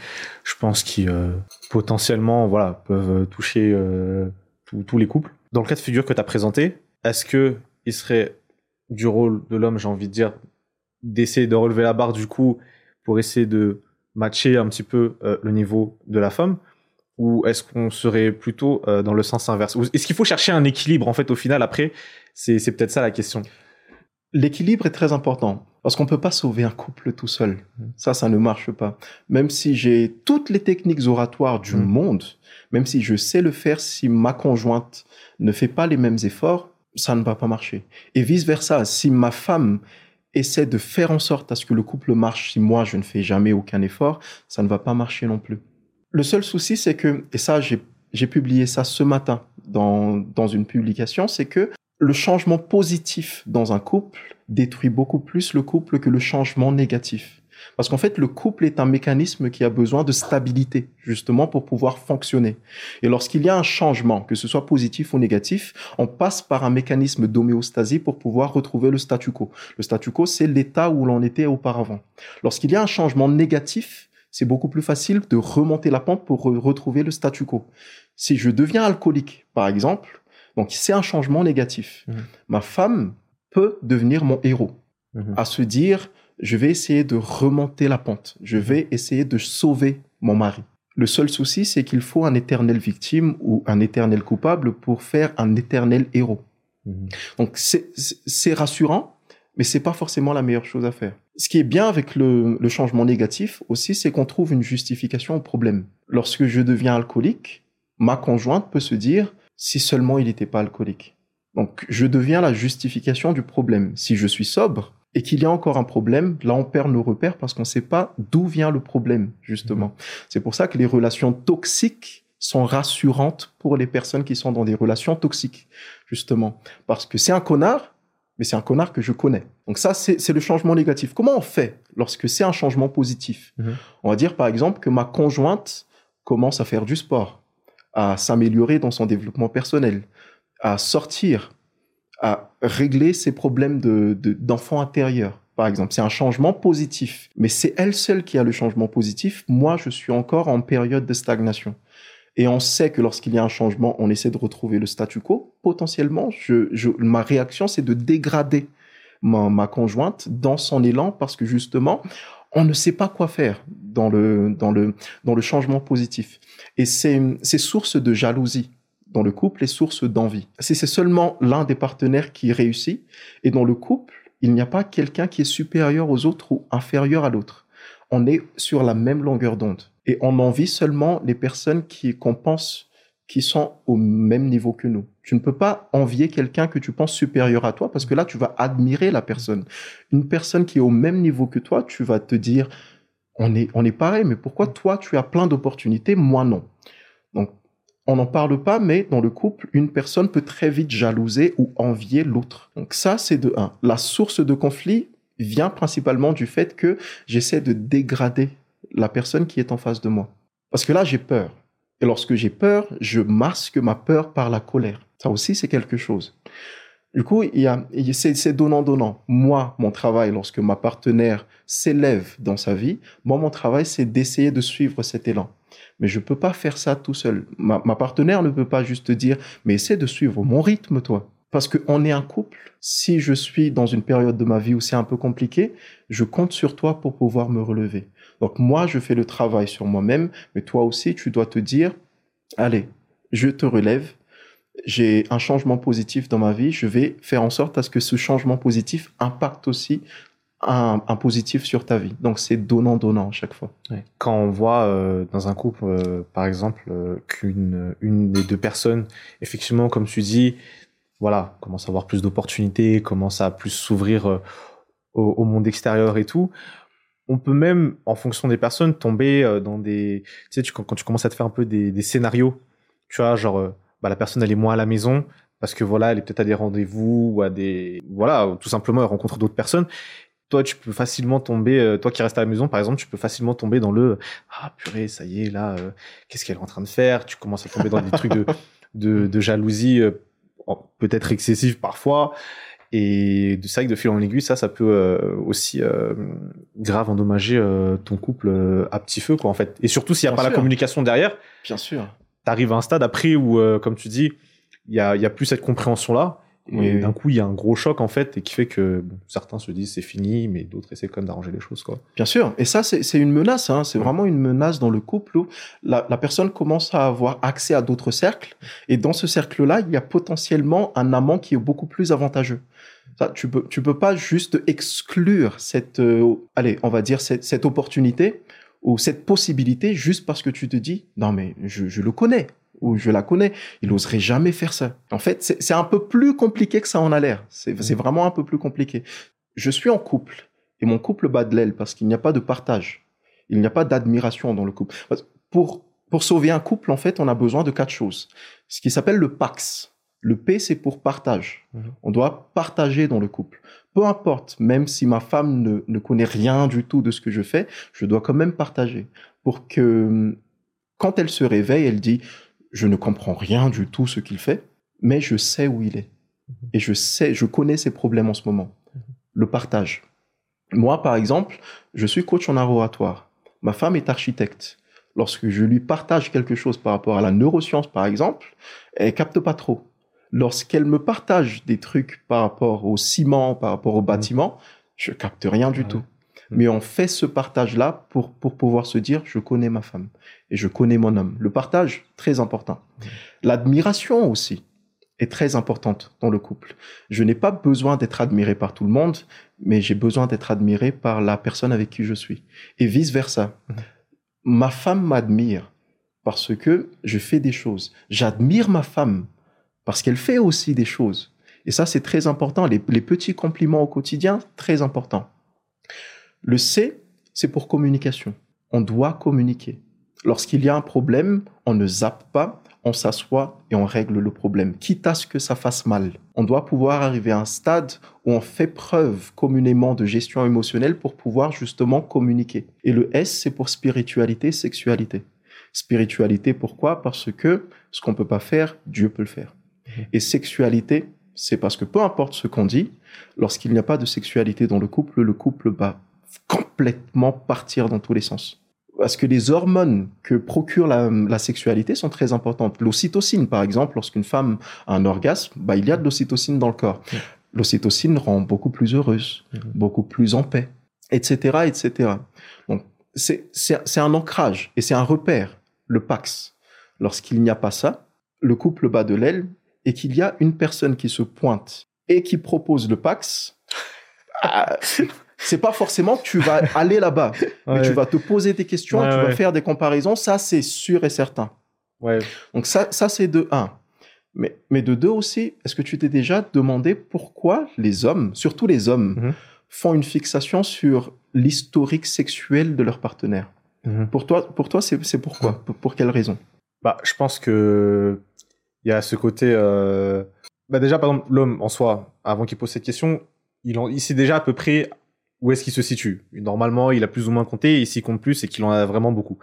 je pense qui euh, potentiellement voilà peuvent toucher euh, tous- tous les couples. Dans le cas de figure que tu as présenté, est-ce que il serait du rôle de l'homme, j'ai envie de dire, d'essayer de relever la barre du coup pour essayer de matcher un petit peu euh, le niveau de la femme ou est-ce qu'on serait plutôt euh, dans le sens inverse? Est-ce qu'il faut chercher un équilibre en fait au final après? C'est peut-être ça la question. L'équilibre est très important parce qu'on peut pas sauver un couple tout seul. Ça, ça ne marche pas. Même si j'ai toutes les techniques oratoires du mm. monde, même si je sais le faire, si ma conjointe ne fait pas les mêmes efforts, ça ne va pas marcher. Et vice versa, si ma femme essaie de faire en sorte à ce que le couple marche, si moi je ne fais jamais aucun effort, ça ne va pas marcher non plus. Le seul souci, c'est que, et ça, j'ai publié ça ce matin dans, dans une publication, c'est que le changement positif dans un couple détruit beaucoup plus le couple que le changement négatif. Parce qu'en fait, le couple est un mécanisme qui a besoin de stabilité, justement, pour pouvoir fonctionner. Et lorsqu'il y a un changement, que ce soit positif ou négatif, on passe par un mécanisme d'homéostasie pour pouvoir retrouver le statu quo. Le statu quo, c'est l'état où l'on était auparavant. Lorsqu'il y a un changement négatif, c'est beaucoup plus facile de remonter la pente pour retrouver le statu quo. Si je deviens alcoolique, par exemple, donc c'est un changement négatif. Mhm. Ma femme peut devenir mon héros, mhm. à se dire, je vais essayer de remonter la pente, je mhm. vais essayer de sauver mon mari. Le seul souci, c'est qu'il faut un éternel victime ou un éternel coupable pour faire un éternel héros. Donc c'est rassurant, mais c'est pas forcément la meilleure chose à faire. Ce qui est bien avec le, le changement négatif aussi, c'est qu'on trouve une justification au problème. Lorsque je deviens alcoolique, ma conjointe peut se dire, si seulement il n'était pas alcoolique. Donc, je deviens la justification du problème. Si je suis sobre et qu'il y a encore un problème, là, on perd nos repères parce qu'on ne sait pas d'où vient le problème, justement. Mhm. C'est pour ça que les relations toxiques sont rassurantes pour les personnes qui sont dans des relations toxiques, justement. Parce que c'est un connard, mais c'est un connard que je connais. Donc ça, c'est le changement négatif. Comment on fait lorsque c'est un changement positif? Mhm. On va dire, par exemple, que ma conjointe commence à faire du sport à s'améliorer dans son développement personnel, à sortir, à régler ses problèmes de, d'enfant intérieur, par exemple. C'est un changement positif. Mais c'est elle seule qui a le changement positif. Moi, je suis encore en période de stagnation. Et on sait que lorsqu'il y a un changement, on essaie de retrouver le statu quo. Potentiellement, je, ma réaction, c'est de dégrader ma, ma conjointe dans son élan parce que justement, on ne sait pas quoi faire dans le, dans le, dans le changement positif. Et c'est source de jalousie dans le couple et source d'envie. Si c'est seulement l'un des partenaires qui réussit, et dans le couple, il n'y a pas quelqu'un qui est supérieur aux autres ou inférieur à l'autre. On est sur la même longueur d'onde. Et on envie seulement les personnes qui, qu'on pense qui sont au même niveau que nous. Tu ne peux pas envier quelqu'un que tu penses supérieur à toi parce que là, tu vas admirer la personne. Une personne qui est au même niveau que toi, tu vas te dire, on est, on est pareil, mais pourquoi toi, tu as plein d'opportunités, moi non? Donc, on n'en parle pas, mais dans le couple, une personne peut très vite jalouser ou envier l'autre. Donc ça, c'est de un. La source de conflit vient principalement du fait que j'essaie de dégrader la personne qui est en face de moi. Parce que là, j'ai peur. Et lorsque j'ai peur, je masque ma peur par la colère. Ça aussi, c'est quelque chose. Du coup, il y a, c'est donnant-donnant. Moi, mon travail, lorsque ma partenaire s'élève dans sa vie, moi, mon travail, c'est d'essayer de suivre cet élan. Mais je peux pas faire ça tout seul. Ma, ma partenaire ne peut pas juste dire, mais essaie de suivre mon rythme, toi. Parce qu'on est un couple. Si je suis dans une période de ma vie où c'est un peu compliqué, je compte sur toi pour pouvoir me relever. Donc moi, je fais le travail sur moi-même, mais toi aussi, tu dois te dire, allez, je te relève, j'ai un changement positif dans ma vie, je vais faire en sorte à ce que ce changement positif impacte aussi un, positif sur ta vie. Donc c'est donnant-donnant à chaque fois. Quand on voit euh, dans un couple, euh, par exemple, euh, qu'une une des deux personnes, effectivement, comme tu dis, voilà, commence à avoir plus d'opportunités, commence à plus s'ouvrir au, au, monde extérieur et tout, on peut même, en fonction des personnes, tomber euh, dans des, tu sais, quand, tu commences à te faire un peu des, scénarios, tu vois, genre, euh, bah, la personne, elle est moins à la maison parce que voilà, elle est peut-être à des rendez-vous ou à des, voilà, tout simplement, elle rencontre d'autres personnes. Toi, tu peux facilement tomber, euh, toi qui restes à la maison, par exemple, tu peux facilement tomber dans le, ah, purée, ça y est, là, qu'est-ce qu'elle est en train de faire? Tu commences à tomber dans des trucs de, de, de jalousie, peut-être excessive parfois. Et c'est vrai que de fil en aiguille, ça, ça peut euh, aussi euh, grave endommager euh, ton couple à petit feu, quoi, en fait. Et surtout s'il n'y a pas la communication derrière. Bien sûr. T'arrives à un stade après où, comme tu dis, il y a, y a plus cette compréhension là. Et Oui, oui. d'un coup, il y a un gros choc en fait, et qui fait que bon, certains se disent c'est fini, mais d'autres essaient quand même d'arranger les choses quoi. Bien sûr. Et ça, c'est c'est une menace. Hein. C'est vraiment une menace dans le couple où la, la personne commence à avoir accès à d'autres cercles. Et dans ce cercle-là, il y a potentiellement un amant qui est beaucoup plus avantageux. Ça, tu peux, tu peux pas juste exclure cette, euh, allez, on va dire cette, cette opportunité ou cette possibilité juste parce que tu te dis, non mais je, je le connais ou je la connais, il oserait jamais faire ça. En fait, c'est un peu plus compliqué que ça en a l'air. C'est c'est vraiment un peu plus compliqué. Je suis en couple et mon couple bat de l'aile parce qu'il n'y a pas de partage. Il n'y a pas d'admiration dans le couple. Pour, pour sauver un couple, en fait, on a besoin de quatre choses. Ce qui s'appelle le pax. Le P, c'est pour partage. Mhm. On doit partager dans le couple. Peu importe, même si ma femme ne, ne connaît rien du tout de ce que je fais, je dois quand même partager. Pour que, quand elle se réveille, elle dit, je ne comprends rien du tout ce qu'il fait, mais je sais où il est. Et je sais, je connais ses problèmes en ce moment. Le partage. Moi, par exemple, je suis coach en art oratoire. Ma femme est architecte. Lorsque je lui partage quelque chose par rapport à la neuroscience, par exemple, elle capte pas trop. Lorsqu'elle me partage des trucs par rapport au ciment, par rapport au bâtiment, je capte rien du Ouais. tout. Mais on fait ce partage-là pour, pour pouvoir se dire, je connais ma femme et je connais mon homme. Le partage, très important. L'admiration aussi est très importante dans le couple. Je n'ai pas besoin d'être admiré par tout le monde, mais j'ai besoin d'être admiré par la personne avec qui je suis. Et vice-versa. Mhm. Ma femme m'admire parce que je fais des choses. J'admire ma femme parce qu'elle fait aussi des choses. Et ça, c'est très important. Les, les petits compliments au quotidien, très important. Le C, c'est pour communication. On doit communiquer. Lorsqu'il y a un problème, on ne zappe pas, on s'assoit et on règle le problème, quitte à ce que ça fasse mal. On doit pouvoir arriver à un stade où on fait preuve communément de gestion émotionnelle pour pouvoir justement communiquer. Et le S, c'est pour spiritualité, sexualité. Spiritualité, pourquoi? Parce que ce qu'on peut pas faire, Dieu peut le faire. Et sexualité, c'est parce que peu importe ce qu'on dit, lorsqu'il n'y a pas de sexualité dans le couple, le couple va complètement partir dans tous les sens. Parce que les hormones que procure la, la sexualité sont très importantes. L'ocytocine, par exemple, lorsqu'une femme a un orgasme, bah, il y a de l'ocytocine dans le corps. L'ocytocine rend beaucoup plus heureuse, Mhm. beaucoup plus en paix, etc., etc. Donc, c'est c'est- c'est un ancrage et c'est un repère, le Pax. Lorsqu'il n'y a pas ça, le couple bat de l'aile et qu'il y a une personne qui se pointe et qui propose le Pax, ah, c'est pas forcément que tu vas aller là-bas, mais tu vas te poser des questions, Ouais, tu vas faire des comparaisons, ça c'est sûr et certain. Ouais. Donc ça, ça c'est de 1. Mais, mais de 2 aussi, est-ce que tu t'es déjà demandé pourquoi les hommes, surtout les hommes, Mhm. font une fixation sur l'historique sexuel de leur partenaire? Mhm. Pour toi, pour toi c'est c'est pourquoi? Pour, pour quelle raison? Bah, je pense que il y a ce côté. euh, Bah déjà, par exemple, l'homme en soi, avant qu'il pose cette question, il, en... il sait déjà à peu près où est-ce qu'il se situe. Normalement, il a plus ou moins compté. Et s'il compte plus, c'est qu'il en a vraiment beaucoup.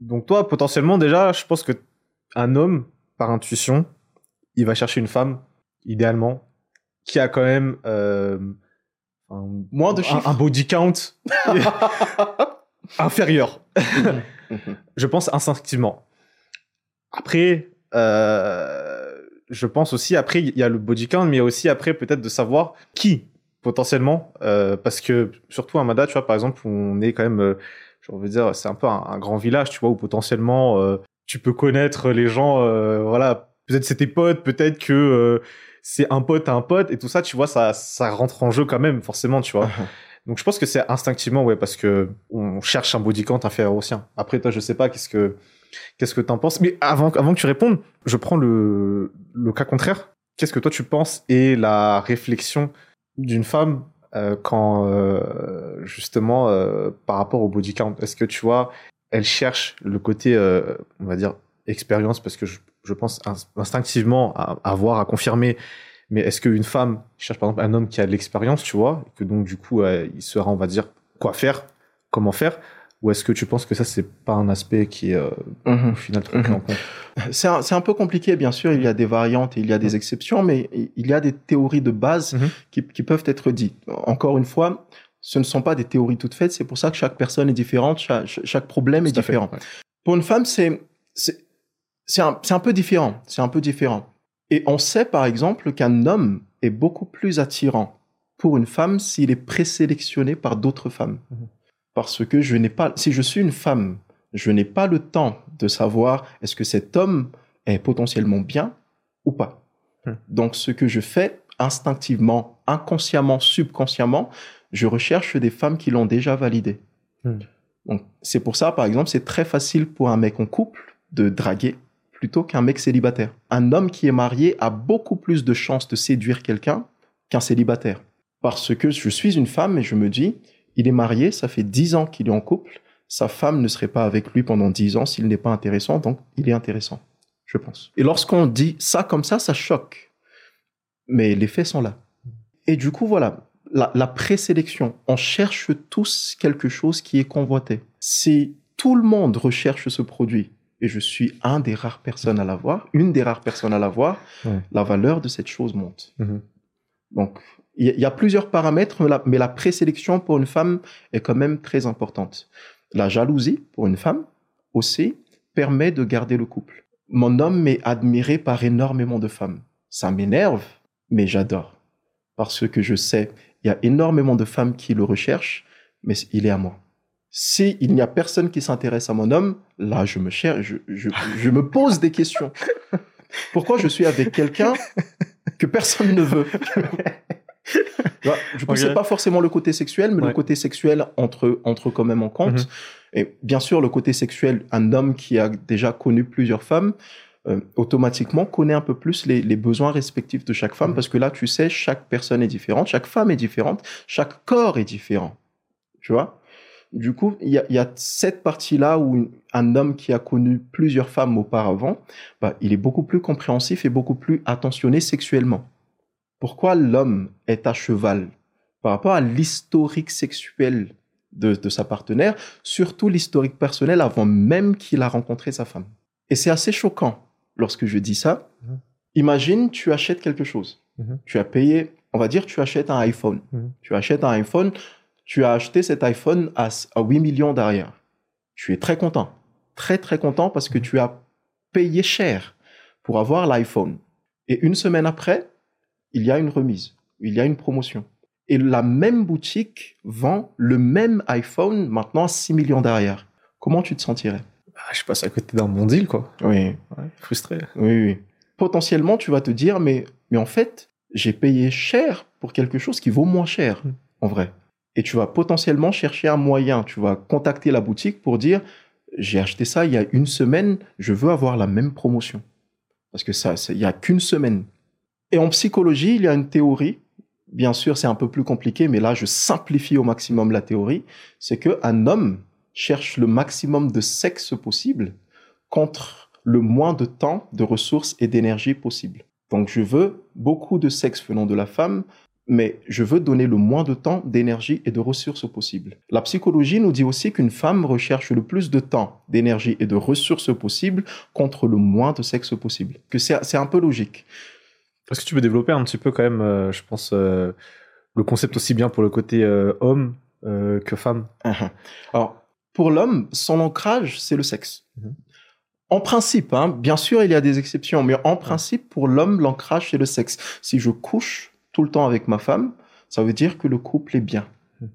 Donc toi, potentiellement, déjà, je pense que un homme, par intuition, il va chercher une femme, idéalement, qui a quand même euh, un, Moins de chiffres. un body count inférieur. je pense instinctivement. Après, euh, je pense aussi, après, il y a le body count, mais aussi après peut-être de savoir qui, potentiellement, euh, parce que surtout à Mada, tu vois, par exemple, on est quand même, euh, je veux dire, c'est un peu un, un grand village, tu vois, où potentiellement, euh, tu peux connaître les gens, euh, voilà, peut-être c'est tes potes, peut-être que euh, c'est un pote à un pote, et tout ça, tu vois, ça, ça rentre en jeu quand même, forcément, tu vois. Donc je pense que c'est instinctivement, ouais, parce que on cherche un body count inférieur au sien. Après, toi, je sais pas, qu'est-ce que qu'est-ce que t'en penses Mais avant, avant que tu répondes, je prends le, le cas contraire. Qu'est-ce que toi tu penses et la réflexion d'une femme euh, quand euh, justement euh, par rapport au body count Est-ce que tu vois, elle cherche le côté, on va dire, expérience parce que je, pense ins- instinctivement à, à voir, à confirmer. Mais est-ce qu'une femme cherche par exemple un homme qui a de l'expérience, tu vois, que donc du coup il saura, on va dire, quoi faire, comment faire Ou est-ce que tu penses que ça c'est pas un aspect qui est euh, Mhm. au final pris Mhm. en compte C'est un, peu compliqué, bien sûr. Il y a des variantes et il y a des Mhm. exceptions, mais il y a des théories de base Mhm. qui, qui peuvent être dites. Encore une fois, ce ne sont pas des théories toutes faites. C'est pour ça que chaque personne est différente, chaque, chaque problème est fait, différent. ouais. Pour une femme, c'est un, c'est un peu différent. C'est un peu différent. Et on sait par exemple qu'un homme est beaucoup plus attirant pour une femme s'il est présélectionné par d'autres femmes. Parce que je n'ai pas, si je suis une femme, je n'ai pas le temps de savoir est-ce que cet homme est potentiellement bien ou pas. Mhm. Donc ce que je fais instinctivement, inconsciemment, subconsciemment, je recherche des femmes qui l'ont déjà validé. Mhm. Donc c'est pour ça, par exemple, c'est très facile pour un mec en couple de draguer plutôt qu'un mec célibataire. Un homme qui est marié a beaucoup plus de chances de séduire quelqu'un qu'un célibataire. Parce que je suis une femme et je me dis, il est marié, ça fait 10 ans qu'il est en couple, sa femme ne serait pas avec lui pendant 10 ans s'il n'est pas intéressant, donc il est intéressant, je pense. Et lorsqu'on dit ça comme ça, ça choque. Mais les faits sont là. Et du coup, voilà, la, la présélection, on cherche tous quelque chose qui est convoité. Si tout le monde recherche ce produit, et je suis un des rares personnes à l'avoir, une des rares personnes à l'avoir, Ouais. la valeur de cette chose monte. Mhm. Donc, il y, a- plusieurs paramètres, mais la, présélection pour une femme est quand même très importante. La jalousie pour une femme aussi permet de garder le couple. Mon homme est admiré par énormément de femmes. Ça m'énerve, mais j'adore. Parce que je sais, il y a énormément de femmes qui le recherchent, mais il est à moi. Si il n'y a personne qui s'intéresse à mon homme, là, je me cherche, je me pose des questions. Pourquoi je suis avec quelqu'un que personne ne veut? Coup, Ok. c'est pas forcément le côté sexuel, mais Ouais. le côté sexuel entre, entre quand même en compte. Mhm. Et bien sûr, le côté sexuel, un homme qui a déjà connu plusieurs femmes, euh, automatiquement connaît un peu plus les, les besoins respectifs de chaque femme, Mhm. parce que là, tu sais, chaque personne est différente, chaque femme est différente, chaque corps est différent. Tu vois? Du coup, il y a, il y a cette partie-là où une- un homme qui a connu plusieurs femmes auparavant, bah, il est beaucoup plus compréhensif et beaucoup plus attentionné sexuellement. Pourquoi l'homme est à cheval? Par rapport à l'historique sexuel de, de sa partenaire, surtout l'historique personnel avant même qu'il a rencontré sa femme. Et c'est assez choquant lorsque je dis ça. Mhm. Imagine, tu achètes quelque chose. Mhm. Tu as payé, on va dire, tu achètes un iPhone. Mhm. Tu achètes un iPhone, tu as acheté cet iPhone à, à 8 millions derrière. Tu es très content. Très, très content parce que tu as payé cher pour avoir l'iPhone. Et une semaine après, il y a une remise, il y a une promotion. Et la même boutique vend le même iPhone maintenant à 6 millions derrière. Comment tu te sentirais? Ah, je passe à côté d'un bon deal, quoi. Oui, Ouais, frustré. oui, oui. Potentiellement, tu vas te dire, mais, mais en fait, j'ai payé cher pour quelque chose qui vaut moins cher, Mm. en vrai. Et tu vas potentiellement chercher un moyen. Tu vas contacter la boutique pour dire, j'ai acheté ça il y a une semaine, je veux avoir la même promotion. Parce que ça, il y a qu'une semaine. Et en psychologie, il y a une théorie. Bien sûr, c'est un peu plus compliqué, mais là, je simplifie au maximum la théorie. C'est que un homme cherche le maximum de sexe possible contre le moins de temps, de ressources et d'énergie possible. Donc, je veux beaucoup de sexe venant de la femme, mais je veux donner le moins de temps, d'énergie et de ressources possible. La psychologie nous dit aussi qu'une femme recherche le plus de temps, d'énergie et de ressources possibles contre le moins de sexe possible. Que c'est un peu logique. Est-ce que tu peux développer un petit peu quand même, euh, je pense, euh, le concept aussi bien pour le côté euh, homme que femme Mhm. Alors, pour l'homme, son ancrage, c'est le sexe. Mhm. En principe, hein, bien sûr, il y a des exceptions, mais en principe, pour l'homme, l'ancrage, c'est le sexe. Si je couche tout le temps avec ma femme, ça veut dire que le couple est bien. Mhm.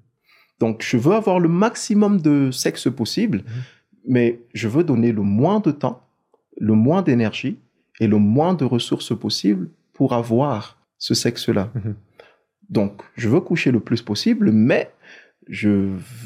Donc, je veux avoir le maximum de sexe possible, Mhm. mais je veux donner le moins de temps, le moins d'énergie et le moins de ressources possible pour avoir ce sexe-là. Mhm. Donc, je veux coucher le plus possible, mais je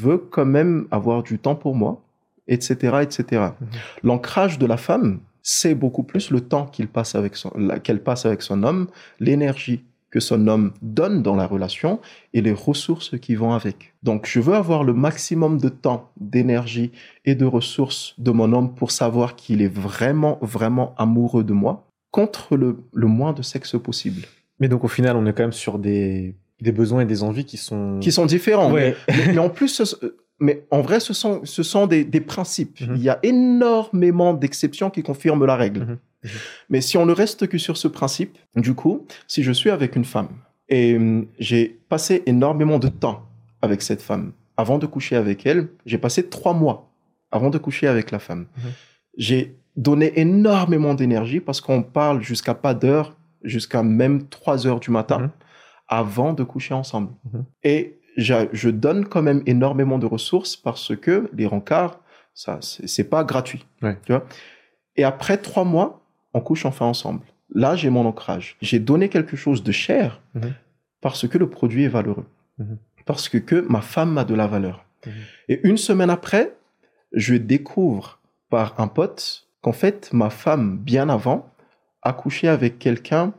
veux quand même avoir du temps pour moi, etc., etc. Mhm. L'ancrage de la femme, c'est beaucoup plus le temps qu'il passe avec son, la- qu'elle passe avec son homme, l'énergie que son homme donne dans la relation et les ressources qui vont avec. Donc, je veux avoir le maximum de temps, d'énergie et de ressources de mon homme pour savoir qu'il est vraiment, vraiment amoureux de moi contre le, le moins de sexe possible. Mais donc au final, on est quand même sur des, des besoins et des envies qui sont... Qui sont différents. Ouais. mais, mais en plus, ce- mais en vrai, ce sont, ce sont des, des principes. Mhm. Il y a énormément d'exceptions qui confirment la règle. Mhm. Mhm. Mais si on ne reste que sur ce principe, du coup, si je suis avec une femme et hum, j'ai passé énormément de temps avec cette femme, avant de coucher avec elle, j'ai passé trois mois avant de coucher avec la femme. J'ai donné énormément d'énergie parce qu'on parle jusqu'à pas d'heure jusqu'à même 3 heures du matin Mhm. avant de coucher ensemble. Mhm. Et je donne quand même énormément de ressources parce que les rencarts, ça, c'est pas gratuit. Ouais. Tu vois Et après trois mois, on couche enfin ensemble. Là, j'ai mon ancrage. J'ai donné quelque chose de cher Mhm. parce que le produit est valeureux. Parce que, que ma femme a de la valeur. Et une semaine après, je découvre par un pote qu'en fait, ma femme, bien avant, a couché avec quelqu'un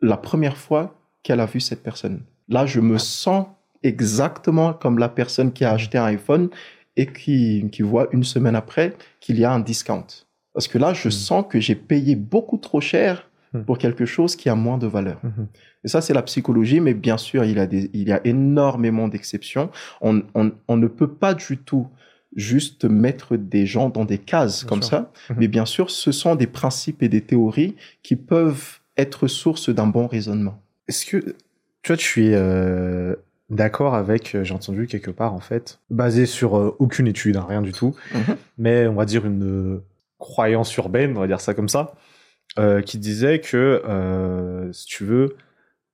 la première fois qu'elle a vu cette personne. Là, je me sens exactement comme la personne qui a acheté un iPhone et qui, qui voit une semaine après qu'il y a un discount. Parce que là, je Mhm. sens que j'ai payé beaucoup trop cher Mhm. pour quelque chose qui a moins de valeur. Mhm. Et ça, c'est la psychologie, mais bien sûr, il y a, des, il y a énormément d'exceptions. On, on, on ne peut pas du tout juste mettre des gens dans des cases Bien comme sûr. ça. Mhm. Mais bien sûr, ce sont des principes et des théories qui peuvent être source d'un bon raisonnement. Est-ce que tu vois, tu es euh, d'accord avec, euh, j'ai entendu quelque part en fait, basé sur euh, aucune étude, hein, rien du tout, Mhm. mais on va dire une euh, croyance urbaine, on va dire ça comme ça, euh, qui disait que euh, si tu veux,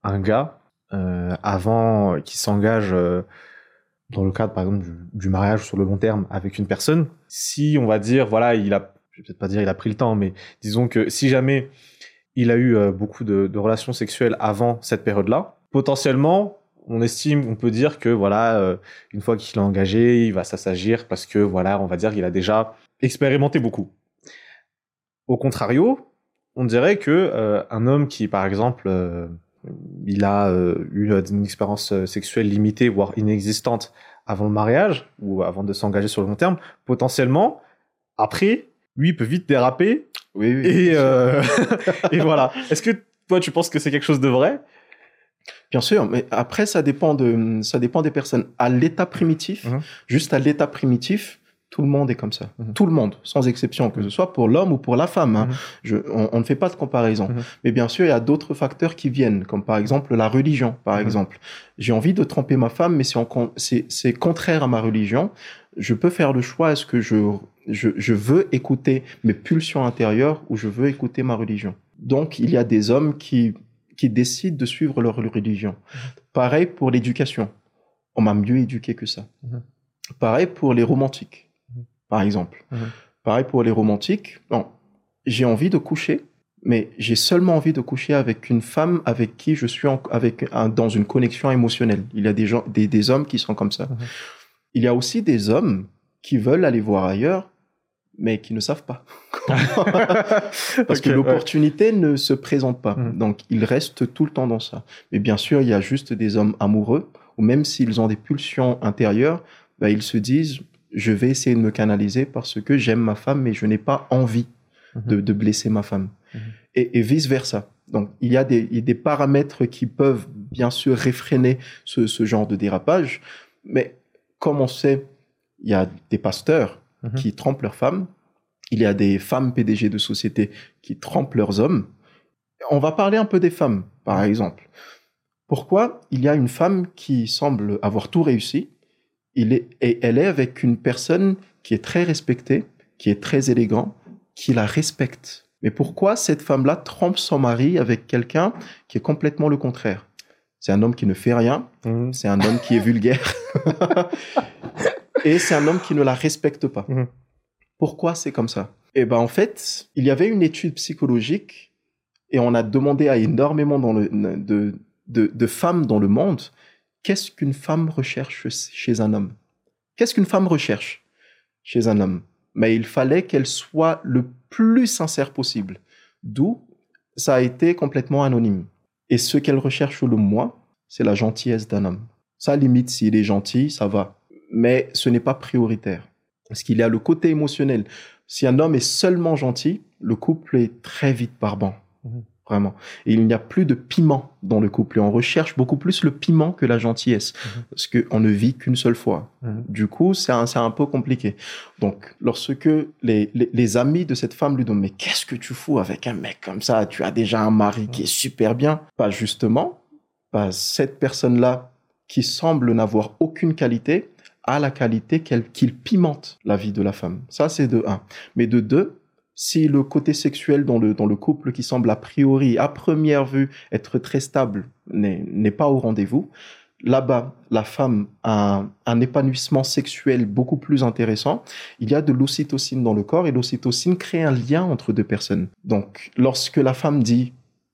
un gars euh, avant qu'il s'engage euh, dans le cadre par exemple du, mariage sur le long terme avec une personne, si on va dire voilà il a, je vais peut-être pas dire il a pris le temps, mais disons que si jamais il a eu euh, beaucoup de, relations sexuelles avant cette période-là. Potentiellement, on estime, on peut dire que voilà, euh, une fois qu'il est engagé, il va s'assagir parce que voilà, on va dire qu'il a déjà expérimenté beaucoup. Au contrario, on dirait que euh, un homme qui, par exemple, il a euh, eu une expérience euh, sexuelle limitée, voire inexistante avant le mariage ou avant de s'engager sur le long terme, potentiellement, après, lui, il peut vite déraper Oui, oui. et, euh, et voilà. Est-ce que toi, tu penses que c'est quelque chose de vrai? Bien sûr, mais après, ça dépend, de, ça dépend des personnes. À l'état primitif, Mhm. juste à l'état primitif, tout le monde est comme ça. Mhm. Tout le monde, sans exception, que ce soit pour l'homme ou pour la femme. hein. Mhm. Je, on, on ne fait pas de comparaison. Mhm. Mais bien sûr, il y a d'autres facteurs qui viennent, comme par exemple la religion, par exemple. J'ai envie de tromper ma femme, mais c'est contraire à ma religion. Je peux faire le choix, est-ce que je, je, je veux écouter mes pulsions intérieures ou je veux écouter ma religion? Donc, il y a des hommes qui, qui décident de suivre leur religion. Pareil pour l'éducation. On m'a mieux éduqué que ça. Pareil pour les romantiques. Par exemple. Mhm. Pareil pour les romantiques. Bon, j'ai envie de coucher, mais j'ai seulement envie de coucher avec une femme avec qui je suis en- avec un- dans une connexion émotionnelle. Il y a des gens, des, des hommes qui sont comme ça. Mhm. Il y a aussi des hommes qui veulent aller voir ailleurs, mais qui ne savent pas. Parce que ouais. l'opportunité ne se présente pas. Mhm. Donc, ils restent tout le temps dans ça. Mais bien sûr, il y a juste des hommes amoureux, ou même s'ils ont des pulsions intérieures, bah, ils se disent, je vais essayer de me canaliser parce que j'aime ma femme, mais je n'ai pas envie de, de blesser ma femme. Mhm. Et, et vice-versa. Donc, il y, a des, il y a des paramètres qui peuvent, bien sûr, réfréner ce, ce genre de dérapage. Mais comme on sait, il y a des pasteurs Mhm. qui trompent leurs femmes. Il y a des femmes PDG de société qui trompent leurs hommes. On va parler un peu des femmes, par exemple. Pourquoi il y a une femme qui semble avoir tout réussi il est, et elle est avec une personne qui est très respectée, qui est très élégant, qui la respecte. Mais pourquoi cette femme-là trompe son mari avec quelqu'un qui est complètement le contraire? C'est un homme qui ne fait rien, Mhm. c'est un homme qui est vulgaire. et c'est un homme qui ne la respecte pas. Mhm. Pourquoi c'est comme ça? Eh ben en fait, il y avait une étude psychologique et on a demandé à énormément dans le, de, de, de femmes dans le monde qu'est-ce qu'une femme recherche chez un homme? Qu'est-ce qu'une femme recherche chez un homme? Mais il fallait qu'elle soit le plus sincère possible. D'où ça a été complètement anonyme. Et ce qu'elle recherche le moins, c'est la gentillesse d'un homme. Ça limite s'il est gentil, ça va. Mais ce n'est pas prioritaire. Parce qu'il y a le côté émotionnel. Si un homme est seulement gentil, le couple est très vite barbant. Mhm. Vraiment. Et il n'y a plus de piment dans le couple. Et on recherche beaucoup plus le piment que la gentillesse. Mhm. Parce qu'on ne vit qu'une seule fois. Mhm. Du coup, c'est un, c'est un peu compliqué. Donc, lorsque les, les, les amis de cette femme lui disent, mais qu'est-ce que tu fous avec un mec comme ça? Tu as déjà un mari qui est super bien. Pas justement, pas cette personne-là qui semble n'avoir aucune qualité a la qualité qu'il pimente la vie de la femme. Ça, c'est de un. Mais de deux, Si le côté sexuel dans le, dans le couple qui semble a priori, à première vue, être très stable, n'est pas au rendez-vous, là-bas, la femme a un, épanouissement sexuel beaucoup plus intéressant. Il y a de l'ocytocine dans le corps et l'ocytocine crée un lien entre deux personnes. Donc, lorsque la femme dit,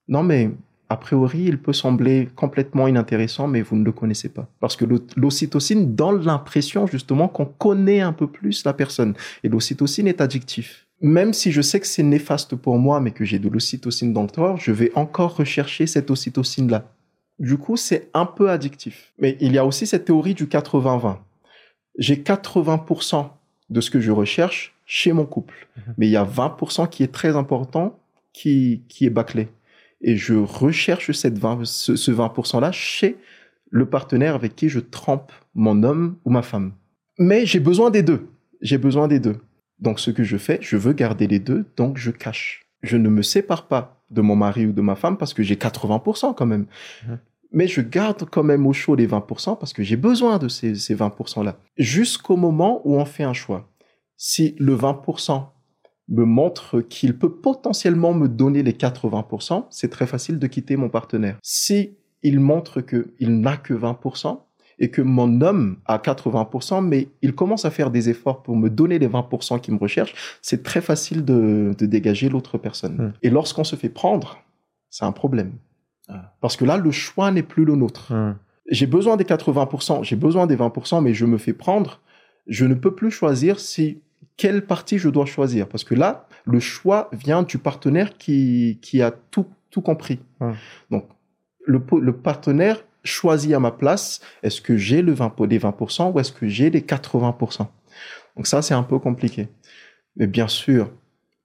non mais a priori, il peut sembler complètement inintéressant, mais vous ne le connaissez pas. Parce que l'ocytocine donne l'impression justement qu'on connaît un peu plus la personne. Et l'ocytocine est addictif. Même si je sais que c'est néfaste pour moi, mais que j'ai de l'ocytocine dans le corps, je vais encore rechercher cette ocytocine-là. Du coup, c'est un peu addictif. Mais il y a aussi cette théorie du 80-20. J'ai 80% de ce que je recherche chez mon couple. Mhm. Mais il y a 20% qui est très important, qui, qui est bâclé et je recherche cette 20, ce, 20%-là chez le partenaire avec qui je trempe mon homme ou ma femme. Mais j'ai besoin des deux. J'ai besoin des deux. Donc ce que je fais, je veux garder les deux, donc je cache. Je ne me sépare pas de mon mari ou de ma femme parce que j'ai 80% quand même. Mmh. Mais je garde quand même au chaud les 20% parce que j'ai besoin de ces, ces 20%-là. Jusqu'au moment où on fait un choix. Si le 20% me montre qu'il peut potentiellement me donner les 80%, c'est très facile de quitter mon partenaire. Si il montre qu'il n'a que 20% et que mon homme a 80%, mais il commence à faire des efforts pour me donner les 20% qu'il me recherche, c'est très facile de, dégager l'autre personne. Hmm. Et lorsqu'on se fait prendre, c'est un problème. Ah. Parce que là, le choix n'est plus le nôtre. Hmm. J'ai besoin des 80%, j'ai besoin des 20%, mais je me fais prendre. Je ne peux plus choisir si quelle partie je dois choisir Parce que là, le choix vient du partenaire qui, qui a tout, tout compris. Donc, le, le, partenaire choisit à ma place, est-ce que j'ai le 20, les 20% ou est-ce que j'ai les 80% Donc ça, c'est un peu compliqué. Mais bien sûr,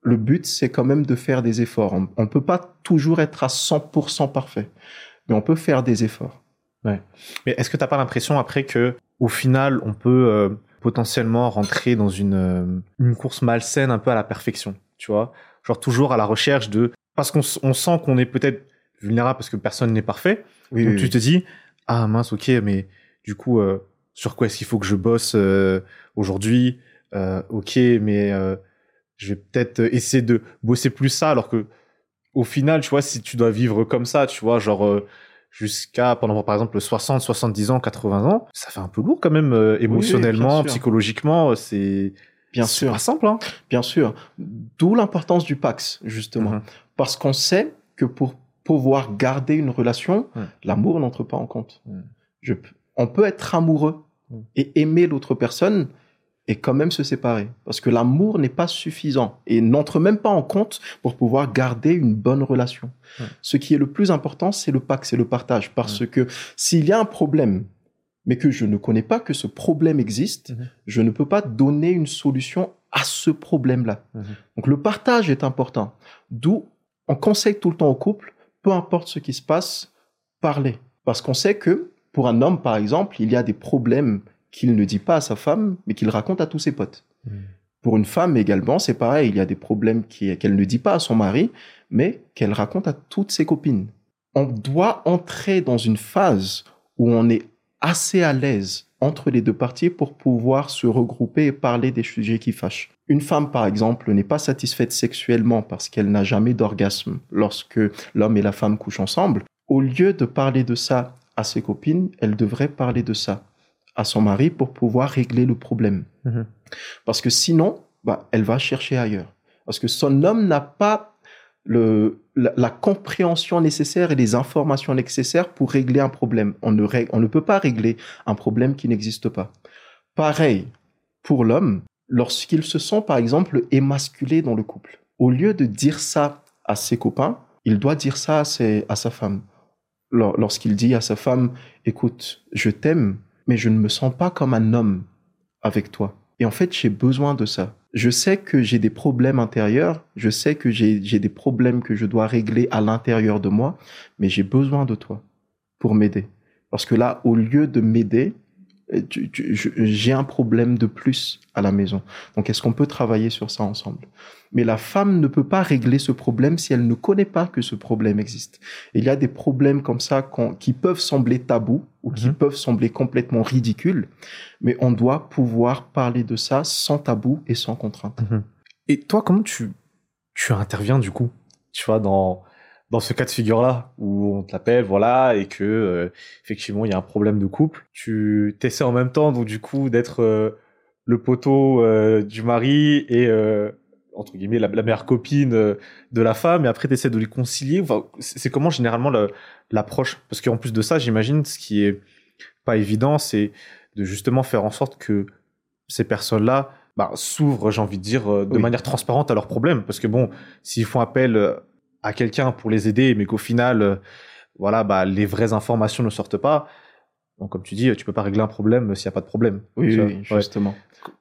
le but, c'est quand même de faire des efforts. On ne peut pas toujours être à 100% parfait, mais on peut faire des efforts. Ouais. Mais est-ce que tu n'as pas l'impression après que au final, on peut euh, potentiellement rentrer dans une, euh, une course malsaine un peu à la perfection, tu vois? Genre toujours à la recherche de... Parce qu'on on sent qu'on est peut-être vulnérable parce que personne n'est parfait. Oui, donc tu te dis, ah mince, ok, mais du coup, euh, sur quoi est-ce qu'il faut que je bosse euh, aujourd'hui? Ok, mais je vais peut-être essayer de bosser plus ça, alors que au final, tu vois, si tu dois vivre comme ça, tu vois, genre jusqu'à pendant par exemple 60, 70 ans, 80 ans, ça fait un peu lourd quand même euh, émotionnellement, psychologiquement, euh, c'est bien sûr pas simple hein. Bien sûr. D'où l'importance du Pax justement mhm. parce qu'on sait que pour pouvoir garder une relation, l'amour n'entre pas en compte. Je, on peut être amoureux et aimer l'autre personne et quand même se séparer. Parce que l'amour n'est pas suffisant et n'entre même pas en compte pour pouvoir garder une bonne relation. Ce qui est le plus important, c'est le pacte, c'est le partage. Parce que s'il y a un problème, mais que je ne connais pas que ce problème existe, je ne peux pas donner une solution à ce problème-là. Donc le partage est important. D'où on conseille tout le temps au couple, peu importe ce qui se passe, parler. Parce qu'on sait que pour un homme, par exemple, il y a des problèmes qu'il ne dit pas à sa femme, mais qu'il raconte à tous ses potes. Hmm. Pour une femme également, c'est pareil, il y a des problèmes qu'elle ne dit pas à son mari, mais qu'elle raconte à toutes ses copines. On doit entrer dans une phase où on est assez à l'aise entre les deux parties pour pouvoir se regrouper et parler des sujets qui fâchent. Une femme, par exemple, n'est pas satisfaite sexuellement parce qu'elle n'a jamais d'orgasme lorsque l'homme et la femme couchent ensemble. Au lieu de parler de ça à ses copines, elle devrait parler de ça à son mari pour pouvoir régler le problème. Mhm. Parce que sinon, bah, elle va chercher ailleurs. Parce que son homme n'a pas le, la, compréhension nécessaire et les informations nécessaires pour régler un problème. On ne, on ne peut pas régler un problème qui n'existe pas. Pareil pour l'homme, lorsqu'il se sent, par exemple, émasculé dans le couple. Au lieu de dire ça à ses copains, il doit dire ça à, sa femme. Lorsqu'il dit à sa femme, écoute, je t'aime, mais je ne me sens pas comme un homme avec toi. Et en fait, j'ai besoin de ça. Je sais que j'ai des problèmes intérieurs, je sais que j'ai des problèmes que je dois régler à l'intérieur de moi, mais j'ai besoin de toi pour m'aider. Parce que là, au lieu de m'aider, j'ai un problème de plus à la maison. Donc, est-ce qu'on peut travailler sur ça ensemble? Mais la femme ne peut pas régler ce problème si elle ne connaît pas que ce problème existe. il y a des problèmes comme ça qui peuvent sembler tabous ou qui mhm. peuvent sembler complètement ridicules, mais on doit pouvoir parler de ça sans tabou et sans contrainte. Mhm. Et toi, comment tu tu interviens du coup? Tu vois, dans, dans ce cas de figure-là, où on t'appelle, voilà, et que euh, effectivement il y a un problème de couple, tu essaies en même temps, donc du coup, d'être euh, le poteau euh, du mari et entre guillemets la, meilleure copine de la femme, et après tu essaies de les concilier. Enfin, c'est comment généralement l'approche? Parce qu'en plus de ça, j'imagine, ce qui est pas évident, c'est de justement faire en sorte que ces personnes-là bah, s'ouvrent, j'ai envie de dire, de manière transparente à leurs problèmes. Parce que bon, s'ils font appel à quelqu'un pour les aider, mais qu'au final, euh, voilà, bah, les vraies informations ne sortent pas. Donc, comme tu dis, tu peux pas régler un problème s'il n'y a pas de problème. Oui, justement.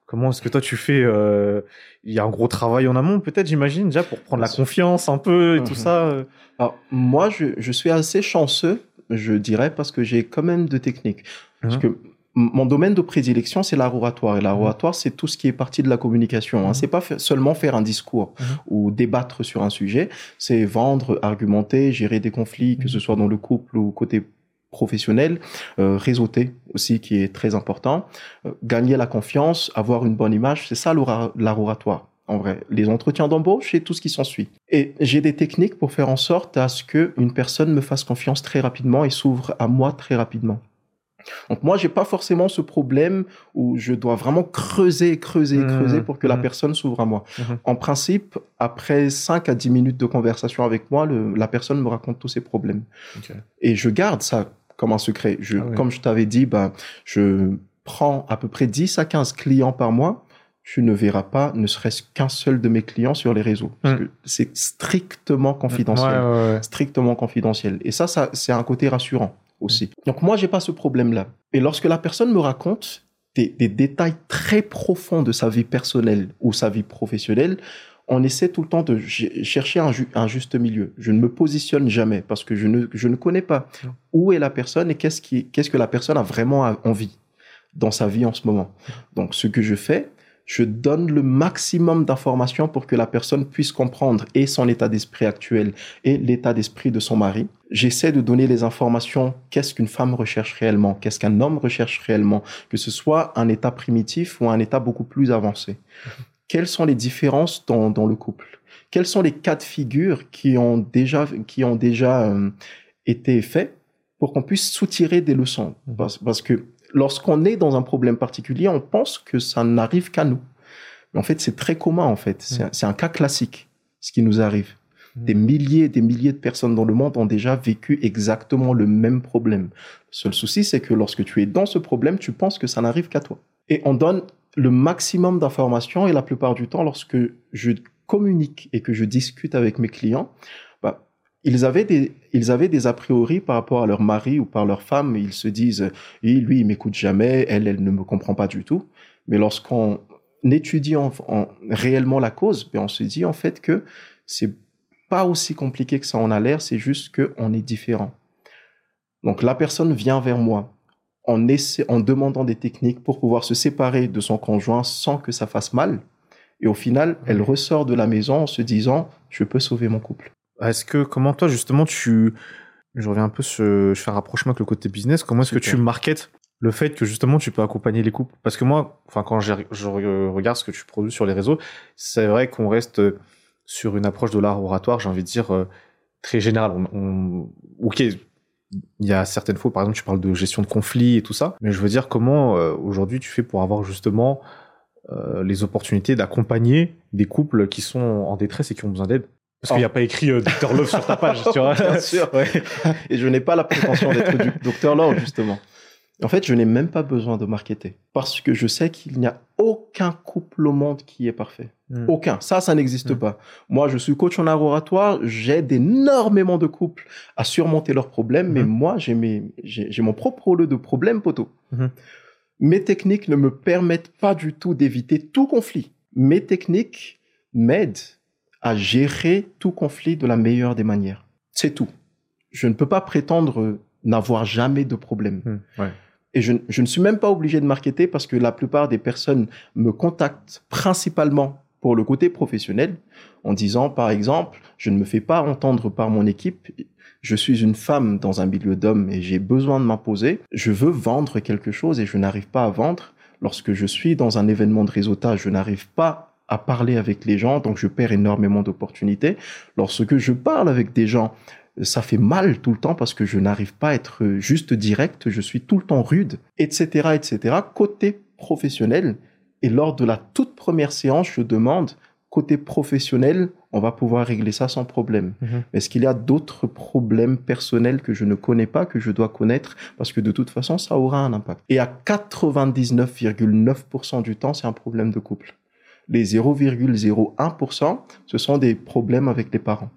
Comment est-ce que toi tu fais euh, Il y a un gros travail en amont, peut-être, j'imagine, déjà pour prendre la confiance un peu et tout mhm. ça. Euh? Alors, moi, je, je, suis assez chanceux, je dirais, parce que j'ai quand même de techniques. Parce que mon domaine de prédilection, c'est l'art oratoire. Et l'art mhm. oratoire, c'est tout ce qui est partie de la communication. Hein. Mhm. C'est pas seulement faire un discours mhm. ou débattre sur un sujet. C'est vendre, argumenter, gérer des conflits, que ce soit dans le couple ou côté professionnel, euh, réseauter aussi, qui est très important, euh, gagner la confiance, avoir une bonne image. C'est ça l'art oratoire. En vrai, les entretiens d'embauche et tout ce qui s'ensuit. Et j'ai des techniques pour faire en sorte à ce que une personne me fasse confiance très rapidement et s'ouvre à moi très rapidement. Donc moi, j'ai pas forcément ce problème où je dois vraiment creuser, creuser, mmh, creuser pour que la mmh. personne s'ouvre à moi. Mmh. En principe, après 5 à 10 minutes de conversation avec moi, la personne me raconte tous ses problèmes. Et je garde ça comme un secret. Je, ah Comme je t'avais dit, ben, je prends à peu près 10 à 15 clients par mois. Tu ne verras pas ne serait-ce qu'un seul de mes clients sur les réseaux. Parce que c'est strictement confidentiel. strictement confidentiel. Et ça, ça c'est un côté rassurant aussi. Donc moi, j'ai pas ce problème-là. Et lorsque la personne me raconte des, détails très profonds de sa vie personnelle ou sa vie professionnelle, on essaie tout le temps de chercher un, juste milieu. Je ne me positionne jamais parce que je ne, je ne connais pas où est la personne et qu'est-ce, qu'est-ce que la personne a vraiment envie dans sa vie en ce moment. Donc, ce que je fais, je donne le maximum d'informations pour que la personne puisse comprendre et son état d'esprit actuel et l'état d'esprit de son mari. J'essaie de donner les informations, qu'est-ce qu'une femme recherche réellement, qu'est-ce qu'un homme recherche réellement, que ce soit un état primitif ou un état beaucoup plus avancé. Quelles sont les différences dans, dans le couple? Quels sont les cas de figure qui ont déjà, qui ont déjà euh, été faits pour qu'on puisse soutirer des leçons? Parce, parce que lorsqu'on est dans un problème particulier, on pense que ça n'arrive qu'à nous. Mais en fait, c'est très commun, en fait. C'est un, cas classique, ce qui nous arrive. Des milliers et des milliers de personnes dans le monde ont déjà vécu exactement le même problème. Le seul souci, c'est que lorsque tu es dans ce problème, tu penses que ça n'arrive qu'à toi. Et on donne le maximum d'informations et la plupart du temps, lorsque je communique et que je discute avec mes clients, ils avaient des, ils avaient des a priori par rapport à leur mari ou par leur femme. Ils se disent, lui, il m'écoute jamais, elle, elle ne me comprend pas du tout. Mais lorsqu'on étudie en, réellement la cause, ben on se dit en fait que c'est pas aussi compliqué que ça en a l'air, c'est juste qu'on est différent. Donc la personne vient vers moi en, essaie, en demandant des techniques pour pouvoir se séparer de son conjoint sans que ça fasse mal. Et au final, elle ressort de la maison en se disant, je peux sauver mon couple. Est-ce que, comment toi, justement, tu. Je reviens un peu, je fais un rapprochement avec le côté business. Comment est-ce que tu marketes le fait que justement tu peux accompagner les couples? Parce que moi, enfin, quand je regarde ce que tu produis sur les réseaux, c'est vrai qu'on reste sur une approche de l'art oratoire, j'ai envie de dire, euh, très générale. On, Ok, il y a certaines fois, par exemple, tu parles de gestion de conflits et tout ça, mais je veux dire, comment euh, aujourd'hui tu fais pour avoir justement euh, les opportunités d'accompagner des couples qui sont en détresse et qui ont besoin d'aide? Parce qu'il n'y a pas écrit euh, Dr Love sur ta page, tu vois. Bien sûr. Et je n'ai pas la prétention d'être Dr Love, justement. En fait, je n'ai même pas besoin de marketer. Parce que je sais qu'il n'y a aucun couple au monde qui est parfait. Hmm. Aucun. Ça, ça n'existe hmm. pas. Moi, je suis coach en art oratoire. J'aide énormément de couples à surmonter leurs problèmes. Mais hmm. moi, j'ai mon propre lot de problèmes, poteau. Mes techniques ne me permettent pas du tout d'éviter tout conflit. Mes techniques m'aident à gérer tout conflit de la meilleure des manières. C'est tout. Je ne peux pas prétendre n'avoir jamais de problème. Et je, ne suis même pas obligé de marketer parce que la plupart des personnes me contactent principalement pour le côté professionnel en disant, par exemple, je ne me fais pas entendre par mon équipe. Je suis une femme dans un milieu d'hommes et j'ai besoin de m'imposer. Je veux vendre quelque chose et je n'arrive pas à vendre. Lorsque je suis dans un événement de réseautage, je n'arrive pas à parler avec les gens, donc je perds énormément d'opportunités. Lorsque je parle avec des gens, ça fait mal tout le temps parce que je n'arrive pas à être juste direct, je suis tout le temps rude, etc., etc. Côté professionnel, et lors de la toute première séance, je demande, côté professionnel, on va pouvoir régler ça sans problème. Mhm. Est-ce qu'il y a d'autres problèmes personnels que je ne connais pas, que je dois connaître, parce que de toute façon, ça aura un impact. Et à 99,9% du temps, c'est un problème de couple. Les 0,01%, ce sont des problèmes avec les parents.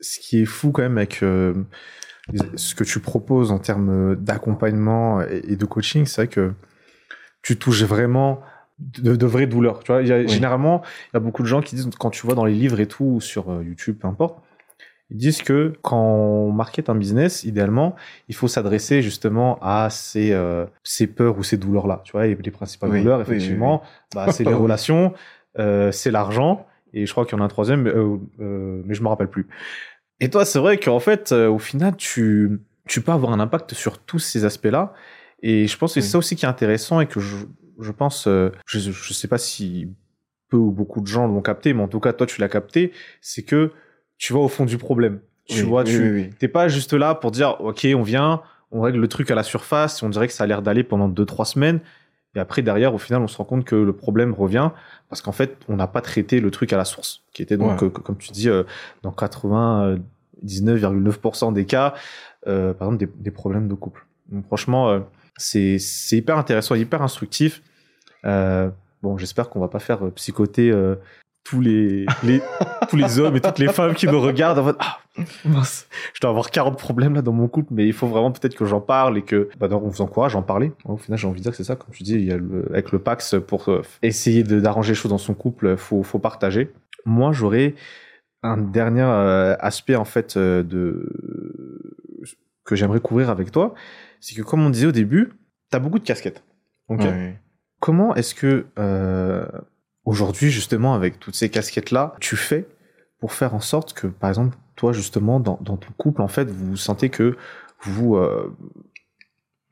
Ce qui est fou quand même avec euh, ce que tu proposes en termes d'accompagnement et et de coaching, c'est vrai que tu touches vraiment de, de vraies douleurs. Tu vois, il y a, Oui. généralement, il y a beaucoup de gens qui disent, quand tu vois dans les livres et tout, ou sur euh, YouTube, peu importe, ils disent que quand on market un business, idéalement, il faut s'adresser justement à ces, euh, ces peurs ou ces douleurs-là. Tu vois, les principales Oui, douleurs, oui, effectivement, bah, c'est les relations, euh, c'est l'argent, et je crois qu'il y en a un troisième, mais, euh, euh, mais je me rappelle plus. Et toi, c'est vrai qu'en fait, euh, au final, tu, tu peux avoir un impact sur tous ces aspects-là. Et je pense que c'est Oui. ça aussi qui est intéressant et que je, je pense, euh, je, je sais pas si peu ou beaucoup de gens l'ont capté, mais en tout cas, toi, tu l'as capté, c'est que tu vas au fond du problème. Tu Oui, vois, oui, tu t'es pas juste là pour dire, OK, on vient, on règle le truc à la surface, on dirait que ça a l'air d'aller pendant deux, trois semaines. Et après, derrière, au final, on se rend compte que le problème revient parce qu'en fait, on n'a pas traité le truc à la source, qui était donc, Ouais. euh, comme tu dis, euh, dans 99,9% des cas, euh, par exemple, des, des problèmes de couple. Donc, franchement, c'est hyper intéressant, hyper instructif. Bon, j'espère qu'on va pas faire psychoter tous les, les tous les hommes et toutes les femmes qui me regardent en mode ah mince, je dois avoir 40 problèmes là dans mon couple, mais il faut vraiment peut-être que j'en parle et que bah, donc, on vous encourage à en parler. Au final, j'ai envie de dire que c'est ça, comme tu dis, il y a le, avec le Pax pour euh, essayer de- d'arranger les choses dans son couple, faut faut partager. Moi, j'aurais un dernier euh, aspect en fait euh, de que j'aimerais couvrir avec toi, c'est que comme on disait au début, tu as beaucoup de casquettes. ok. Comment est-ce que euh, aujourd'hui, justement, avec toutes ces casquettes-là, tu fais pour faire en sorte que, par exemple, toi, justement, dans, ton couple, en fait, vous sentez que vous euh,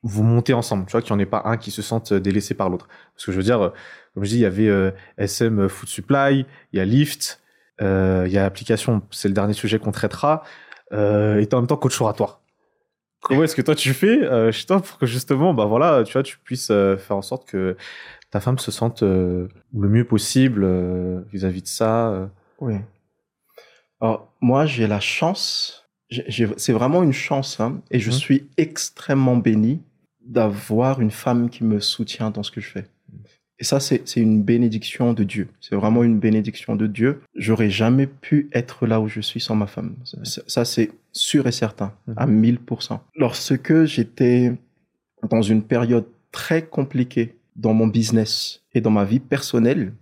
vous montez ensemble, tu vois, qu'il n'y en ait pas un qui se sente délaissé par l'autre. Parce que je veux dire, euh, comme je dis, il y avait euh, SM Food Supply, il y a Lyft, euh, il y a l'application, c'est le dernier sujet qu'on traitera, euh, et en même temps coach oratoire. Comment est-ce que toi tu fais euh, chez pour que justement, bah voilà, tu vois, tu puisses euh, faire en sorte que ta femme se sente euh, le mieux possible euh, vis-à-vis de ça euh. Oui. Alors, moi, j'ai la chance, c'est vraiment une chance, hein, et je Mhm. suis extrêmement béni d'avoir une femme qui me soutient dans ce que je fais. Et ça, c'est une bénédiction de Dieu. C'est vraiment une bénédiction de Dieu. J'aurais jamais pu être là où je suis sans ma femme. Ça, ça, c'est sûr et certain, à 1000%. Lorsque j'étais dans une période très compliquée dans mon business et dans ma vie personnelle,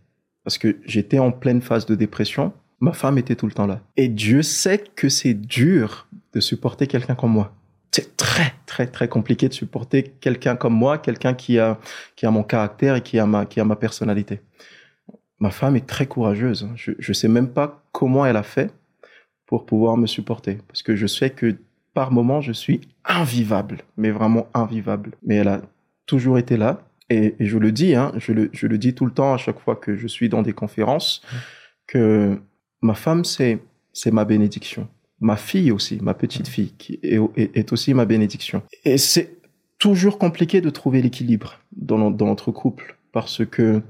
parce que j'étais en pleine phase de dépression, ma femme était tout le temps là. Et Dieu sait que c'est dur de supporter quelqu'un comme moi. C'est très, très, très compliqué de supporter quelqu'un comme moi, quelqu'un qui a, qui a mon caractère et qui a ma, qui a ma personnalité. Ma femme est très courageuse. Je, je sais même pas comment elle a fait pour pouvoir me supporter. Parce que je sais que par moments, je suis invivable, mais vraiment invivable. Mais elle a toujours été là. Et, et je le dis, hein, je, le, je le dis tout le temps à chaque fois que je suis dans des conférences, que ma femme, c'est, ma bénédiction. Ma fille aussi, ma petite fille, qui est, est, est aussi ma bénédiction. Et c'est toujours compliqué de trouver l'équilibre dans, no- dans notre couple parce que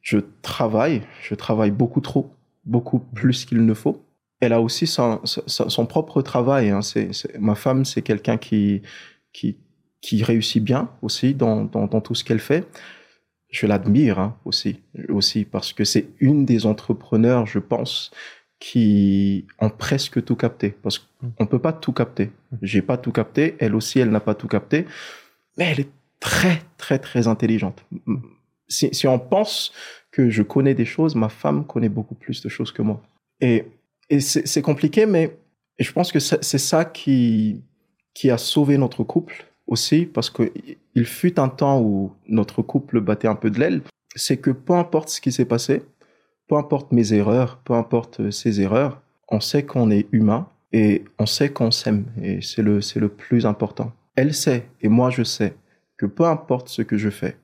je travaille, je travaille beaucoup trop, beaucoup plus qu'il ne faut. Elle a aussi son, son, son propre travail. Hein. C'est- ma femme, c'est quelqu'un qui, qui, qui réussit bien aussi dans, dans, dans tout ce qu'elle fait. Je l'admire hein, aussi, aussi parce que c'est une des entrepreneurs, je pense, qui ont presque tout capté. Parce qu'on peut pas tout capter. J'ai pas tout capté. Elle aussi, elle n'a pas tout capté. Mais elle est très, très, très intelligente. Si, si on pense que je connais des choses, ma femme connaît beaucoup plus de choses que moi. Et, et c'est compliqué, mais je pense que c'est c'est ça qui, qui a sauvé notre couple aussi, parce que il fut un temps où notre couple battait un peu de l'aile. C'est que peu importe ce qui s'est passé, peu importe mes erreurs, peu importe ses erreurs, on sait qu'on est humain et on sait qu'on s'aime. Et c'est le, c'est le plus important. Elle sait, et moi je sais, que peu importe ce que je fais,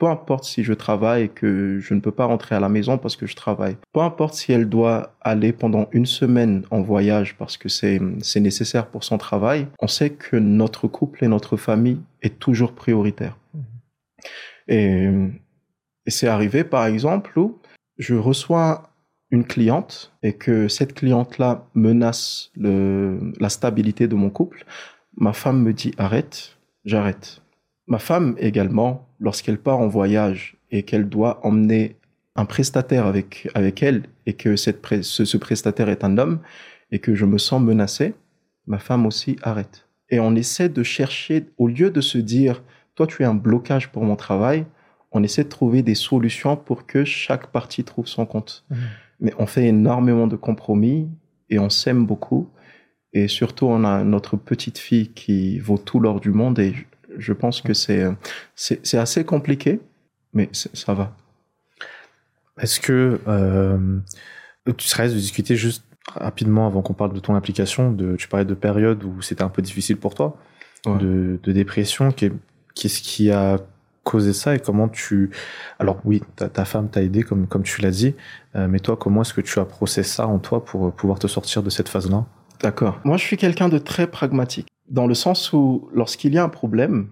peu importe si je travaille et que je ne peux pas rentrer à la maison parce que je travaille, peu importe si elle doit aller pendant une semaine en voyage parce que c'est nécessaire pour son travail, on sait que notre couple et notre famille est toujours prioritaire. Mhm. Et, et c'est arrivé par exemple où je reçois une cliente et que cette cliente-là menace le, la stabilité de mon couple, ma femme me dit arrête, j'arrête. Ma femme également, lorsqu'elle part en voyage et qu'elle doit emmener un prestataire avec, avec elle et que cette ce, ce, prestataire est un homme et que je me sens menacé, ma femme aussi arrête. Et on essaie de chercher, au lieu de se dire, toi tu es un blocage pour mon travail, on essaie de trouver des solutions pour que chaque partie trouve son compte. Mmh mais on fait énormément de compromis et on s'aime beaucoup. Et surtout, on a notre petite fille qui vaut tout l'or du monde et je pense que c'est, c'est, assez compliqué, mais ça va. Est-ce que euh, tu serais de discuter juste rapidement avant qu'on parle de ton application de, Tu parlais de période où c'était un peu difficile pour toi, de, de, dépression. Qu'est-ce qui a causé ça et comment tu... Alors oui, ta, femme t'a aidé comme, comme tu l'as dit, euh, mais toi, comment est-ce que tu as processé ça en toi pour euh, pouvoir te sortir de cette phase-là? D'accord. Moi, je suis quelqu'un de très pragmatique, dans le sens où lorsqu'il y a un problème,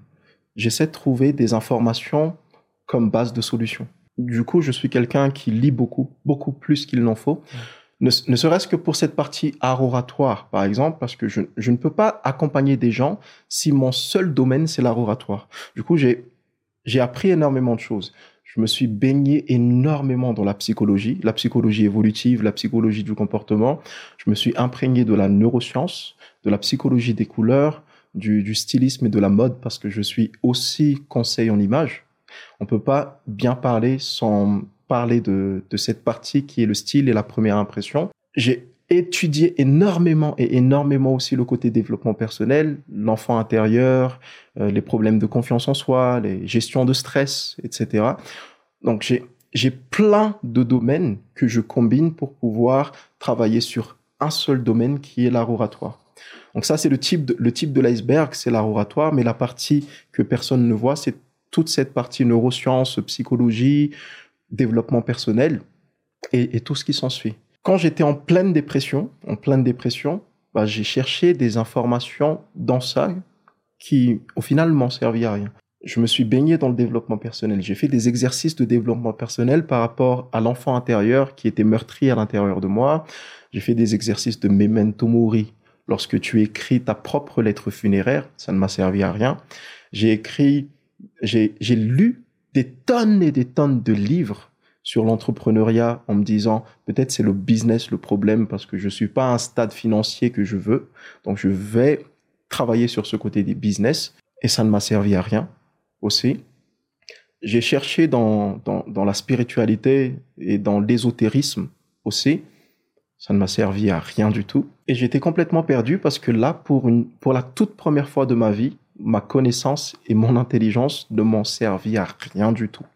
j'essaie de trouver des informations comme base de solution. Du coup, je suis quelqu'un qui lit beaucoup, beaucoup plus qu'il n'en faut. Ne, serait-ce que pour cette partie art oratoire, par exemple, parce que je, je, ne peux pas accompagner des gens si mon seul domaine, c'est l'art oratoire. Du coup, j'ai j'ai appris énormément de choses. Je me suis baigné énormément dans la psychologie, la psychologie évolutive, la psychologie du comportement. Je me suis imprégné de la neuroscience, de la psychologie des couleurs, du, stylisme et de la mode parce que je suis aussi conseil en image. On peut pas bien parler sans parler de, cette partie qui est le style et la première impression. Étudier énormément et énormément aussi le côté développement personnel, l'enfant intérieur, euh, les problèmes de confiance en soi, les gestions de stress, etc. Donc j'ai j'ai plein de domaines que je combine pour pouvoir travailler sur un seul domaine qui est l'art oratoire. Donc ça c'est le type de, le type de l'iceberg, c'est l'art oratoire, mais la partie que personne ne voit, c'est toute cette partie neurosciences, psychologie, développement personnel et, et tout ce qui s'ensuit quand j'étais en pleine dépression, en pleine dépression, bah, j'ai cherché des informations dans ça qui, au final, m'ont servi à rien. Je me suis baigné dans le développement personnel. J'ai fait des exercices de développement personnel par rapport à l'enfant intérieur qui était meurtri à l'intérieur de moi. J'ai fait des exercices de memento mori. Lorsque tu écris ta propre lettre funéraire, ça ne m'a servi à rien. J'ai écrit, j'ai lu des tonnes et des tonnes de livres sur l'entrepreneuriat en me disant peut-être c'est le business le problème parce que je suis pas à un stade financier que je veux. Donc je vais travailler sur ce côté des business et ça ne m'a servi à rien aussi. J'ai cherché dans, dans, la spiritualité et dans l'ésotérisme aussi. Ça ne m'a servi à rien du tout. Et j'étais complètement perdu parce que là, pour, une, pour la toute première fois de ma vie, ma connaissance et mon intelligence ne m'ont servi à rien du tout.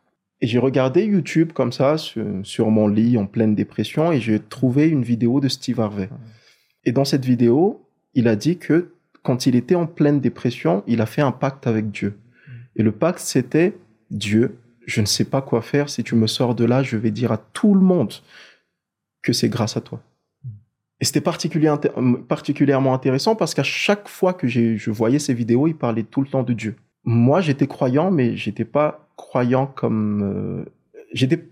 Et j'ai regardé YouTube comme ça sur, mon lit en pleine dépression et j'ai trouvé une vidéo de Steve Harvey. Et dans cette vidéo, il a dit que quand il était en pleine dépression, il a fait un pacte avec Dieu. Et le pacte, c'était Dieu, je ne sais pas quoi faire. Si tu me sors de là, je vais dire à tout le monde que c'est grâce à toi. Et c'était particulièrement intéressant parce qu'à chaque fois que je voyais ces vidéos, il parlait tout le temps de Dieu. Moi, j'étais croyant, mais j'étais pas croyant comme euh, j'étais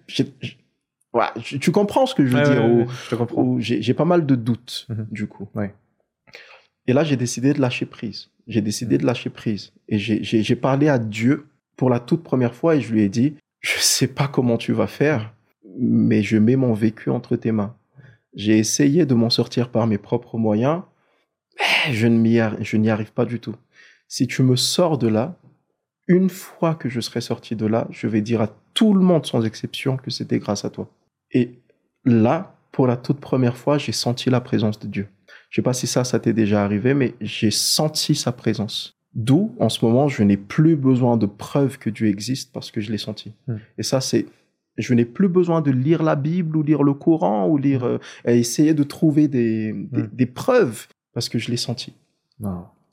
tu comprends ce que je veux dire je te comprends. j'ai pas mal de doutes mhm. du coup. Ouais. et là j'ai décidé de lâcher prise. J'ai décidé de lâcher prise. Et j'ai parlé à Dieu pour la toute première fois et je lui ai dit je sais pas comment tu vas faire mais je mets mon vécu entre tes mains. J'ai essayé de m'en sortir par mes propres moyens je n'y arrive pas du tout. Si tu me sors de là une fois que je serai sorti de là, je vais dire à tout le monde sans exception que c'était grâce à toi. Et là, pour la toute première fois, j'ai senti la présence de Dieu. Je sais pas si ça, ça t'est déjà arrivé, mais j'ai senti sa présence. D'où, en ce moment, je n'ai plus besoin de preuves que Dieu existe parce que je l'ai senti. Hmm. Et ça, c'est, je n'ai plus besoin de lire la Bible ou lire le Coran ou lire, euh, essayer de trouver des, des, hmm. preuves parce que je l'ai senti.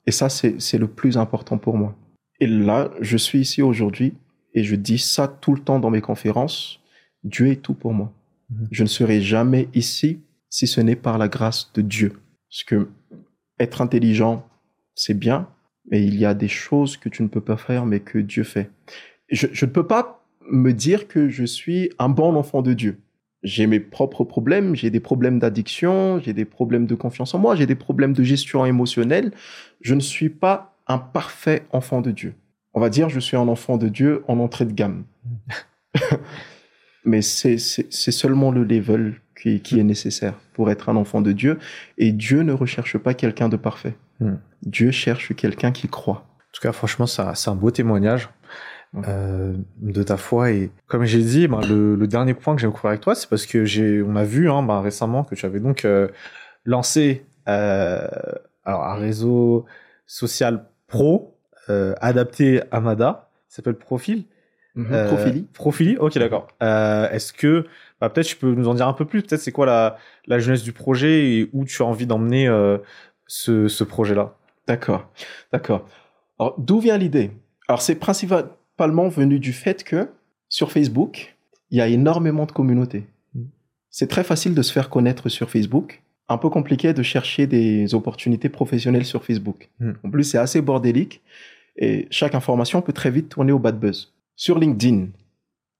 Et ça, c'est le plus important pour moi. Et là, je suis ici aujourd'hui et je dis ça tout le temps dans mes conférences, Dieu est tout pour moi. Mhm. Je ne serai jamais ici si ce n'est par la grâce de Dieu. Parce que être intelligent, c'est bien, mais il y a des choses que tu ne peux pas faire, mais que Dieu fait. Je, je ne peux pas me dire que je suis un bon enfant de Dieu. J'ai mes propres problèmes, j'ai des problèmes d'addiction, j'ai des problèmes de confiance en moi, j'ai des problèmes de gestion émotionnelle. Je ne suis pas un parfait enfant de Dieu. On va dire, je suis un enfant de Dieu en entrée de gamme. Mais c'est seulement le level qui, qui est nécessaire pour être un enfant de Dieu. Et Dieu ne recherche pas quelqu'un de parfait. Hmm. Dieu cherche quelqu'un qui croit. En tout cas, franchement, ça- c'est un beau témoignage euh, de ta foi. Et comme j'ai dit, ben, le, le dernier point que j'aime couvrir avec toi, c'est parce que j'ai, on a vu hein, ben, récemment que tu avais donc euh, lancé euh, alors, un réseau social pro euh, adapté à Mada, s'appelle Profil. Euh, Profili. Profili, ok, d'accord. Euh, Est-ce que bah, peut-être tu peux nous en dire un peu plus Peut-être c'est quoi la, la jeunesse du projet et où tu as envie d'emmener ce, ce projet-là? D'accord, d'accord. Alors, d'où vient l'idée? Alors, c'est principalement venu du fait que sur Facebook, il y a énormément de communautés. Mm. C'est très facile de se faire connaître sur Facebook. Un peu compliqué de chercher des opportunités professionnelles sur Facebook. Mm. En plus, c'est assez bordélique et chaque information peut très vite tourner au bad buzz. Sur LinkedIn,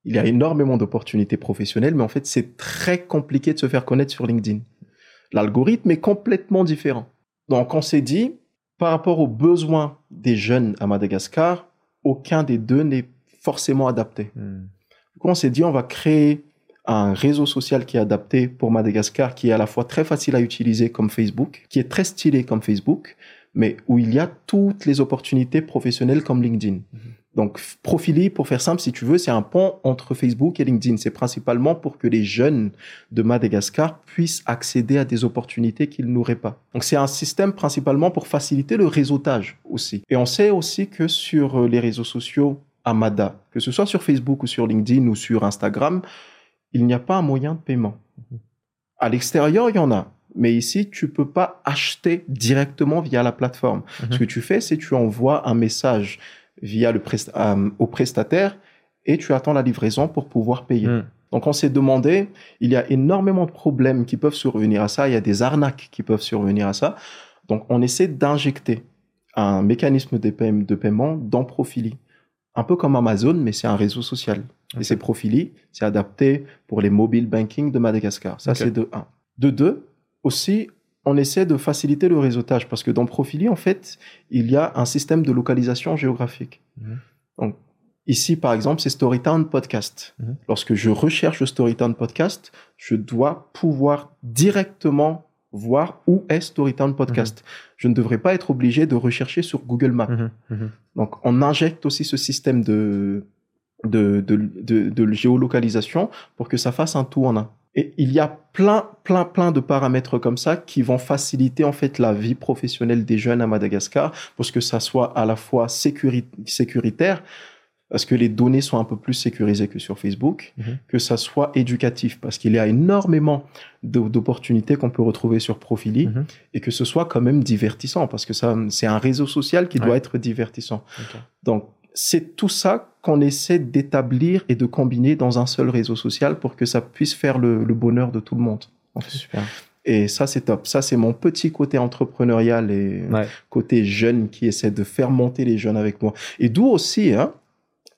il y a énormément d'opportunités professionnelles, mais en fait, c'est très compliqué de se faire connaître sur LinkedIn. L'algorithme est complètement différent. Donc, on s'est dit, par rapport aux besoins des jeunes à Madagascar, aucun des deux n'est forcément adapté. Du coup, on s'est dit, on va créer un réseau social qui est adapté pour Madagascar, qui est à la fois très facile à utiliser comme Facebook, qui est très stylé comme Facebook, mais où il y a toutes les opportunités professionnelles comme LinkedIn. Donc, Profili, pour faire simple, si tu veux, c'est un pont entre Facebook et LinkedIn. C'est principalement pour que les jeunes de Madagascar puissent accéder à des opportunités qu'ils n'auraient pas. Donc, c'est un système principalement pour faciliter le réseautage aussi. Et on sait aussi que sur euh, les réseaux sociaux à Mada, que ce soit sur Facebook ou sur LinkedIn ou sur Instagram, il n'y a pas un moyen de paiement. À l'extérieur, il y en a. Mais ici, tu peux pas acheter directement via la plateforme. Ce que tu fais, c'est tu envoies un message via le euh, au prestataire et tu attends la livraison pour pouvoir payer. Mm. Donc on s'est demandé, il y a énormément de problèmes qui peuvent survenir à ça, il y a des arnaques qui peuvent survenir à ça. Donc on essaie d'injecter un mécanisme de, paie- de paiement dans Profili. Un peu comme Amazon, mais c'est un réseau social. Et c'est Profili, c'est adapté pour les mobile banking de Madagascar. Ça, c'est de un. De deux, aussi, on essaie de faciliter le réseautage parce que dans Profili, en fait, il y a un système de localisation géographique. Mhm. Donc, ici, par exemple, c'est Storytown Podcast. Mhm. Lorsque je recherche le Storytown Podcast, je dois pouvoir directement voir où est Storytown Podcast. Je ne devrais pas être obligé de rechercher sur Google Maps. Mhm. Mhm. Donc, on injecte aussi ce système de, de, de, de, de géolocalisation pour que ça fasse un tout en un. Et il y a plein, plein, plein de paramètres comme ça qui vont faciliter en fait la vie professionnelle des jeunes à Madagascar pour que ça soit à la fois sécuri- parce que les données sont un peu plus sécurisées que sur Facebook, Mhm. que ça soit éducatif, parce qu'il y a énormément d'opportunités qu'on peut retrouver sur Profili, Mhm. et que ce soit quand même divertissant, parce que ça, c'est un réseau social qui doit être divertissant. Donc, c'est tout ça qu'on essaie d'établir et de combiner dans un seul réseau social pour que ça puisse faire le, le bonheur de tout le monde. Super. Et ça, c'est top. Ça, c'est mon petit côté entrepreneurial et Ouais. côté jeune qui essaie de faire monter les jeunes avec moi. Et d'où aussi hein,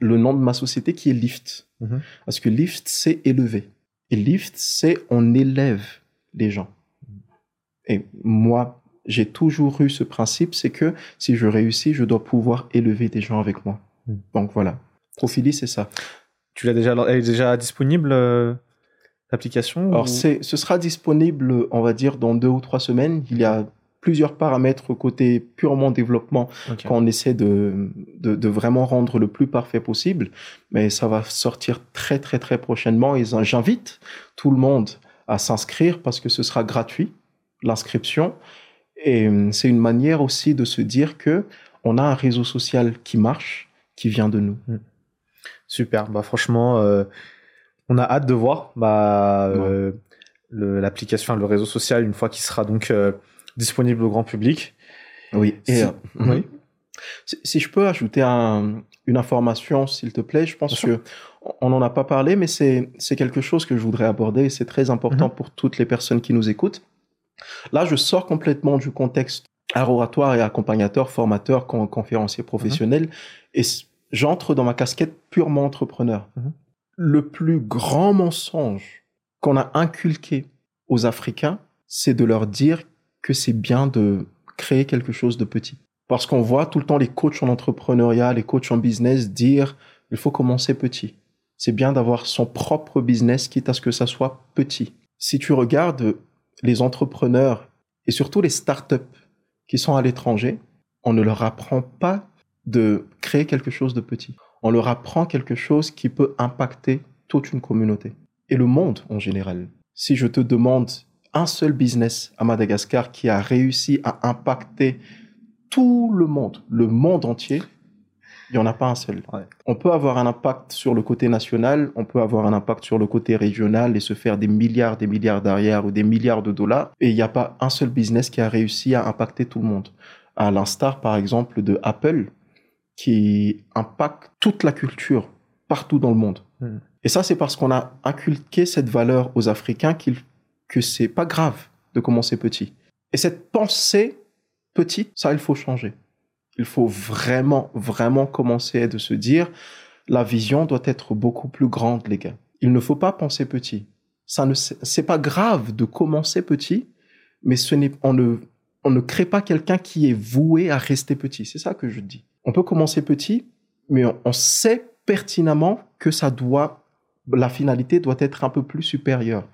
le nom de ma société qui est Lift. Mhm. Parce que Lift, c'est élever. Et Lift, c'est on élève les gens. Et moi, j'ai toujours eu ce principe, c'est que si je réussis, je dois pouvoir élever des gens avec moi. Mhm. Donc voilà. Profili, c'est ça. Tu l'as déjà, elle est déjà disponible euh, l'application Alors, ou- ce sera disponible, on va dire, dans deux ou trois semaines. Il y a plusieurs paramètres côté purement développement Ok. qu'on essaie de, de, de vraiment rendre le plus parfait possible. Mais ça va sortir très, très, très prochainement. Et j'invite tout le monde à s'inscrire parce que ce sera gratuit, l'inscription. Et euh, c'est une manière aussi de se dire que on a un réseau social qui marche, qui vient de nous. Super. Bah franchement, euh, on a hâte de voir bah, euh, le- l'application, le réseau social une fois qu'il sera donc euh, disponible au grand public. Oui. Et, Si- euh, Oui. Si, je peux ajouter une information, s'il te plaît, je pense que on n'en a pas parlé, mais c'est quelque chose que je voudrais aborder et c'est très important mhm. pour toutes les personnes qui nous écoutent. Là, je sors complètement du contexte oratoire et accompagnateur, formateur, conférencier professionnel mhm. et j'entre dans ma casquette purement entrepreneur. Mhm. Le plus grand mensonge qu'on a inculqué aux Africains, c'est de leur dire que c'est bien de créer quelque chose de petit. Parce qu'on voit tout le temps les coachs en entrepreneuriat, les coachs en business dire il faut commencer petit. C'est bien d'avoir son propre business, quitte à ce que ça soit petit. Si tu regardes les entrepreneurs et surtout les startups qui sont à l'étranger, on ne leur apprend pas de créer quelque chose de petit. On leur apprend quelque chose qui peut impacter toute une communauté et le monde en général. Si je te demande un seul business à Madagascar qui a réussi à impacter tout le monde, le monde entier, il n'y en a pas un seul. On peut avoir un impact sur le côté national, on peut avoir un impact sur le côté régional et se faire des milliards, des milliards d'arrière ou des milliards de dollars. Et il n'y a pas un seul business qui a réussi à impacter tout le monde. À l'instar, par exemple, de Apple, qui impacte toute la culture partout dans le monde. Hmm. Et ça, c'est parce qu'on a inculqué cette valeur aux Africains qu'il, que c'est pas grave de commencer petit. Et cette pensée petite, ça, il faut changer. Il faut vraiment, vraiment commencer de se dire, la vision doit être beaucoup plus grande, les gars. Il ne faut pas penser petit. Ça ne, c'est pas grave de commencer petit, mais ce n'est, on ne, on ne crée pas quelqu'un qui est voué à rester petit. C'est ça que je dis. On peut commencer petit, mais on, sait pertinemment que ça doit, la finalité doit être un peu plus supérieure.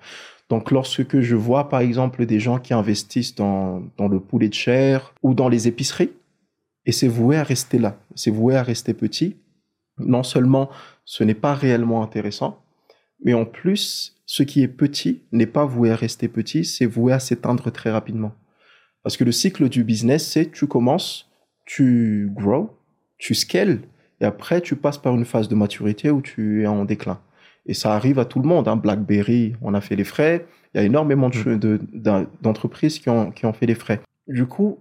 Donc, lorsque je vois, par exemple, des gens qui investissent dans, dans le poulet de chair ou dans les épiceries, et c'est voué à rester là, c'est voué à rester petit. Non seulement ce n'est pas réellement intéressant, mais en plus, ce qui est petit n'est pas voué à rester petit, c'est voué à s'éteindre très rapidement. Parce que le cycle du business, c'est tu commences, tu grow, tu scales, et après tu passes par une phase de maturité où tu es en déclin. Et ça arrive à tout le monde. Hein. BlackBerry, on a fait les frais. Il y a énormément d'entreprises qui ont, qui ont fait les frais. Du coup,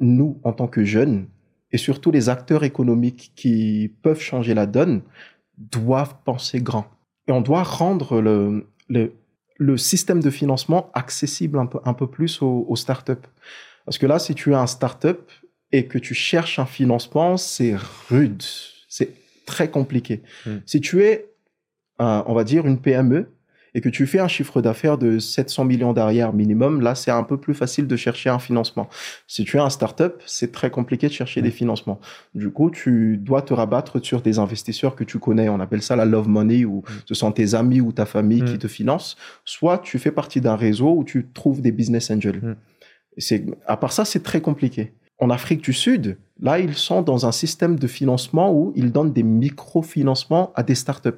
nous, en tant que jeunes, et surtout les acteurs économiques qui peuvent changer la donne doivent penser grand. Et on doit rendre le, le, le système de financement accessible un peu, un peu plus aux, aux startups. Parce que là, si tu es un startup et que tu cherches un financement, c'est rude, c'est très compliqué. Hmm. Si tu es, on va dire, une PME, et que tu fais un chiffre d'affaires de 700 millions d'arrière minimum, là, c'est un peu plus facile de chercher un financement. Si tu es un startup, c'est très compliqué de chercher des financements. Du coup, tu dois te rabattre sur des investisseurs que tu connais. On appelle ça la love money, où mm. ce sont tes amis ou ta famille qui mm. te financent. Soit tu fais partie d'un réseau où tu trouves des business angels. Mm. C'est, à part ça, c'est très compliqué. En Afrique du Sud, là, ils sont dans un système de financement où ils donnent des microfinancements à des startups.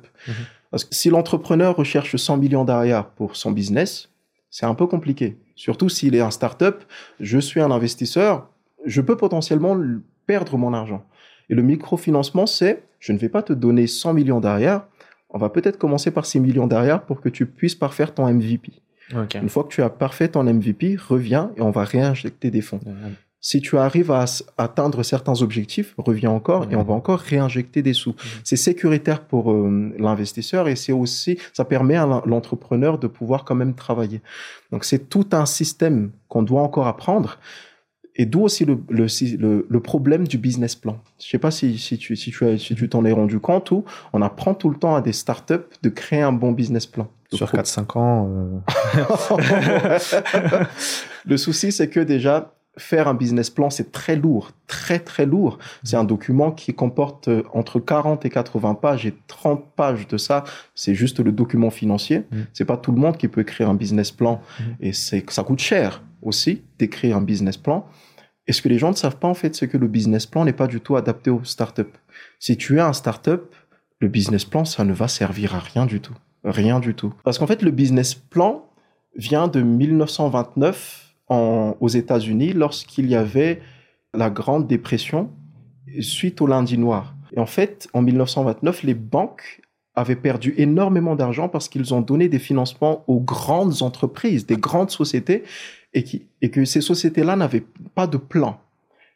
Parce que si l'entrepreneur recherche 100 millions d'arrière pour son business, c'est un peu compliqué. Surtout s'il est un startup, je suis un investisseur, je peux potentiellement perdre mon argent. Et le microfinancement, c'est, je ne vais pas te donner 100 millions d'arrière, on va peut-être commencer par 6 millions d'arrière pour que tu puisses parfaire ton MVP. Une fois que tu as parfait ton MVP, reviens et on va réinjecter des fonds. Si tu arrives à atteindre certains objectifs, reviens encore et on va encore réinjecter des sous. C'est sécuritaire pour euh, l'investisseur et c'est aussi, ça permet à l'entrepreneur de pouvoir quand même travailler. Donc c'est tout un système qu'on doit encore apprendre. Et d'où aussi le, le, le, problème du business plan. Je sais pas si, si tu si tu si tu t'en es rendu compte ou on apprend tout le temps à des startups de créer un bon business plan. Sur 4-5 ans. Euh... le souci, c'est que déjà, faire un business plan, c'est très lourd, très très lourd. C'est un document qui comporte euh, entre 40 et 80 pages et 30 pages de ça, c'est juste le document financier. Mm. C'est pas tout le monde qui peut écrire un business plan mm. et c'est ça coûte cher aussi d'écrire un business plan. Et ce que les gens ne savent pas en fait, c'est que le business plan n'est pas du tout adapté aux startups. Si tu es un startup, le business plan, ça ne va servir à rien du tout. Rien du tout. Parce qu'en fait, le business plan vient de 1929 aux États-Unis lorsqu'il y avait la Grande Dépression suite au lundi noir. Et en fait, en 1929, les banques avaient perdu énormément d'argent parce qu'ils ont donné des financements aux grandes entreprises, des grandes sociétés, et, qui, et que ces sociétés-là n'avaient pas de plan.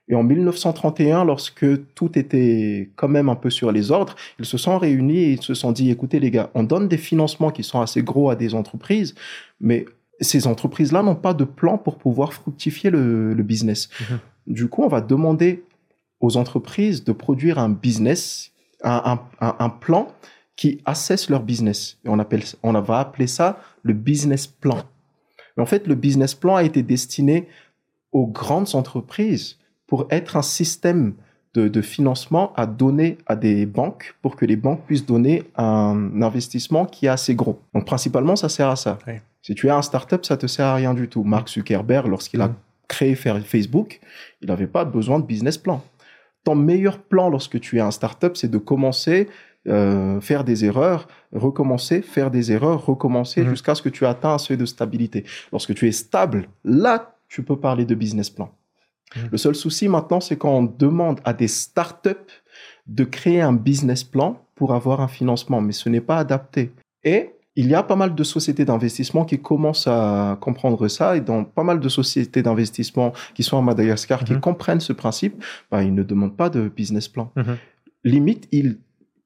Et en 1931, lorsque tout était quand même un peu sur les ordres, ils se sont réunis et ils se sont dit, écoutez les gars, on donne des financements qui sont assez gros à des entreprises, mais ces entreprises-là n'ont pas de plan pour pouvoir fructifier le, business. Mhm. Du coup, on va demander aux entreprises de produire un business, un, un plan qui assessent leur business. Et on, appelle, on va appeler ça le business plan. Mais en fait, le business plan a été destiné aux grandes entreprises pour être un système de, de, financement à donner à des banques pour que les banques puissent donner un investissement qui est assez gros. Donc principalement, ça sert à ça. Si tu es un startup, ça te sert à rien du tout. Mark Zuckerberg, lorsqu'il a mm. créé Facebook, il n'avait pas besoin de business plan. Ton meilleur plan lorsque tu es un startup, c'est de commencer euh, faire des erreurs, recommencer, faire des erreurs, recommencer mhm. jusqu'à ce que tu atteins un seuil de stabilité. Lorsque tu es stable, là, tu peux parler de business plan. Mhm. Le seul souci maintenant, c'est quand on demande à des startups de créer un business plan pour avoir un financement, mais ce n'est pas adapté. Et il y a pas mal de sociétés d'investissement qui commencent à comprendre ça et dans pas mal de sociétés d'investissement qui sont à Madagascar qui mhm. comprennent ce principe, bah, ils ne demandent pas de business plan. Limite, ils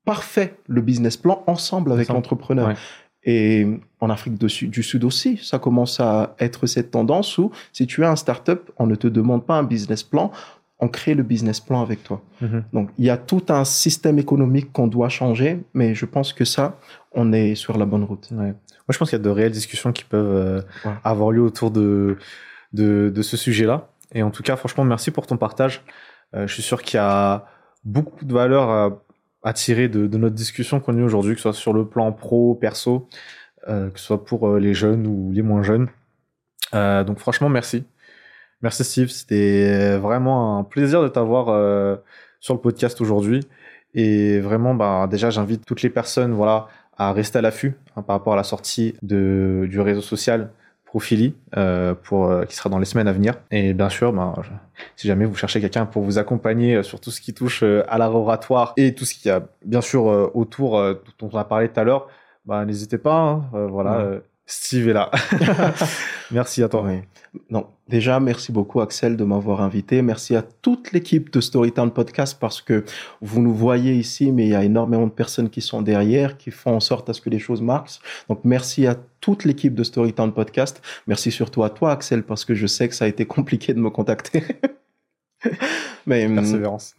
parfait le business plan ensemble avec l'entrepreneur. Et en Afrique du Sud aussi, ça commence à être cette tendance où si tu es un startup, on ne te demande pas un business plan, on crée le business plan avec toi. Mhm. Donc il y a tout un système économique qu'on doit changer, mais je pense que ça, on est sur la bonne route. Moi, je pense qu'il y a de réelles discussions qui peuvent euh, avoir lieu autour de, de, ce sujet-là. Et en tout cas, franchement, merci pour ton partage. Euh, je suis sûr qu'il y a beaucoup de valeur à tirer de, notre discussion qu'on a aujourd'hui, que ce soit sur le plan pro, perso, euh, que ce soit pour euh, les jeunes ou les moins jeunes. Euh, donc franchement, merci. Merci Steve, c'était vraiment un plaisir de t'avoir sur le podcast aujourd'hui. Et vraiment, bah, déjà, j'invite toutes les personnes voilà, à rester à l'affût hein, par rapport à la sortie de, du réseau social Profili, euh, pour, euh, qui sera dans les semaines à venir. Et bien sûr, ben, si jamais vous cherchez quelqu'un pour vous accompagner euh, sur tout ce qui touche à l'oratoire et tout ce qui a bien sûr autour dont on a parlé tout à l'heure, ben, n'hésitez pas. Hein, voilà, Steve est là. merci à toi. Non, déjà, merci beaucoup Axel de m'avoir invité. Merci à toute l'équipe de Storytown Podcast parce que vous nous voyez ici, mais il y a énormément de personnes qui sont derrière, qui font en sorte à ce que les choses marchent. Donc, merci à toute l'équipe de Storytown Podcast. Merci surtout à toi Axel parce que je sais que ça a été compliqué de me contacter. Mais, hum, Persévérance.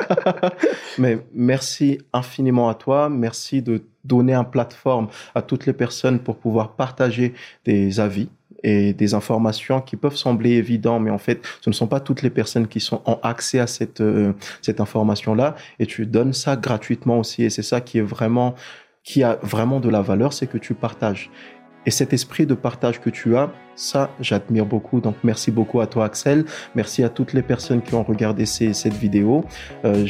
Mais merci infiniment à toi. Merci de donner un plateforme à toutes les personnes pour pouvoir partager des avis et des informations qui peuvent sembler évidentes, mais en fait, ce ne sont pas toutes les personnes qui sont en accès à cette, euh, cette information-là. Et tu donnes ça gratuitement aussi. Et c'est ça qui est vraiment, qui a vraiment de la valeur, c'est que tu partages. Et cet esprit de partage que tu as, ça, j'admire beaucoup. Donc, merci beaucoup à toi, Axel. Merci à toutes les personnes qui ont regardé cette vidéo. Euh,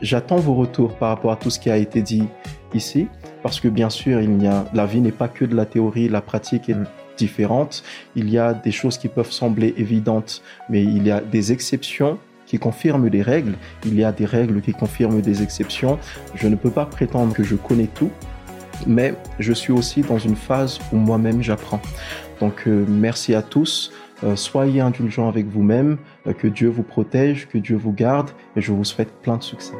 J'attends vos retours par rapport à tout ce qui a été dit ici, parce que bien sûr, il y a, la vie n'est pas que de la théorie, la pratique est différente. Il y a des choses qui peuvent sembler évidentes, mais il y a des exceptions qui confirment des règles. Il y a des règles qui confirment des exceptions. Je ne peux pas prétendre que je connais tout, mais je suis aussi dans une phase où moi-même j'apprends. Donc euh, merci à tous. Euh, soyez indulgents avec vous-même, euh, que Dieu vous protège, que Dieu vous garde et je vous souhaite plein de succès.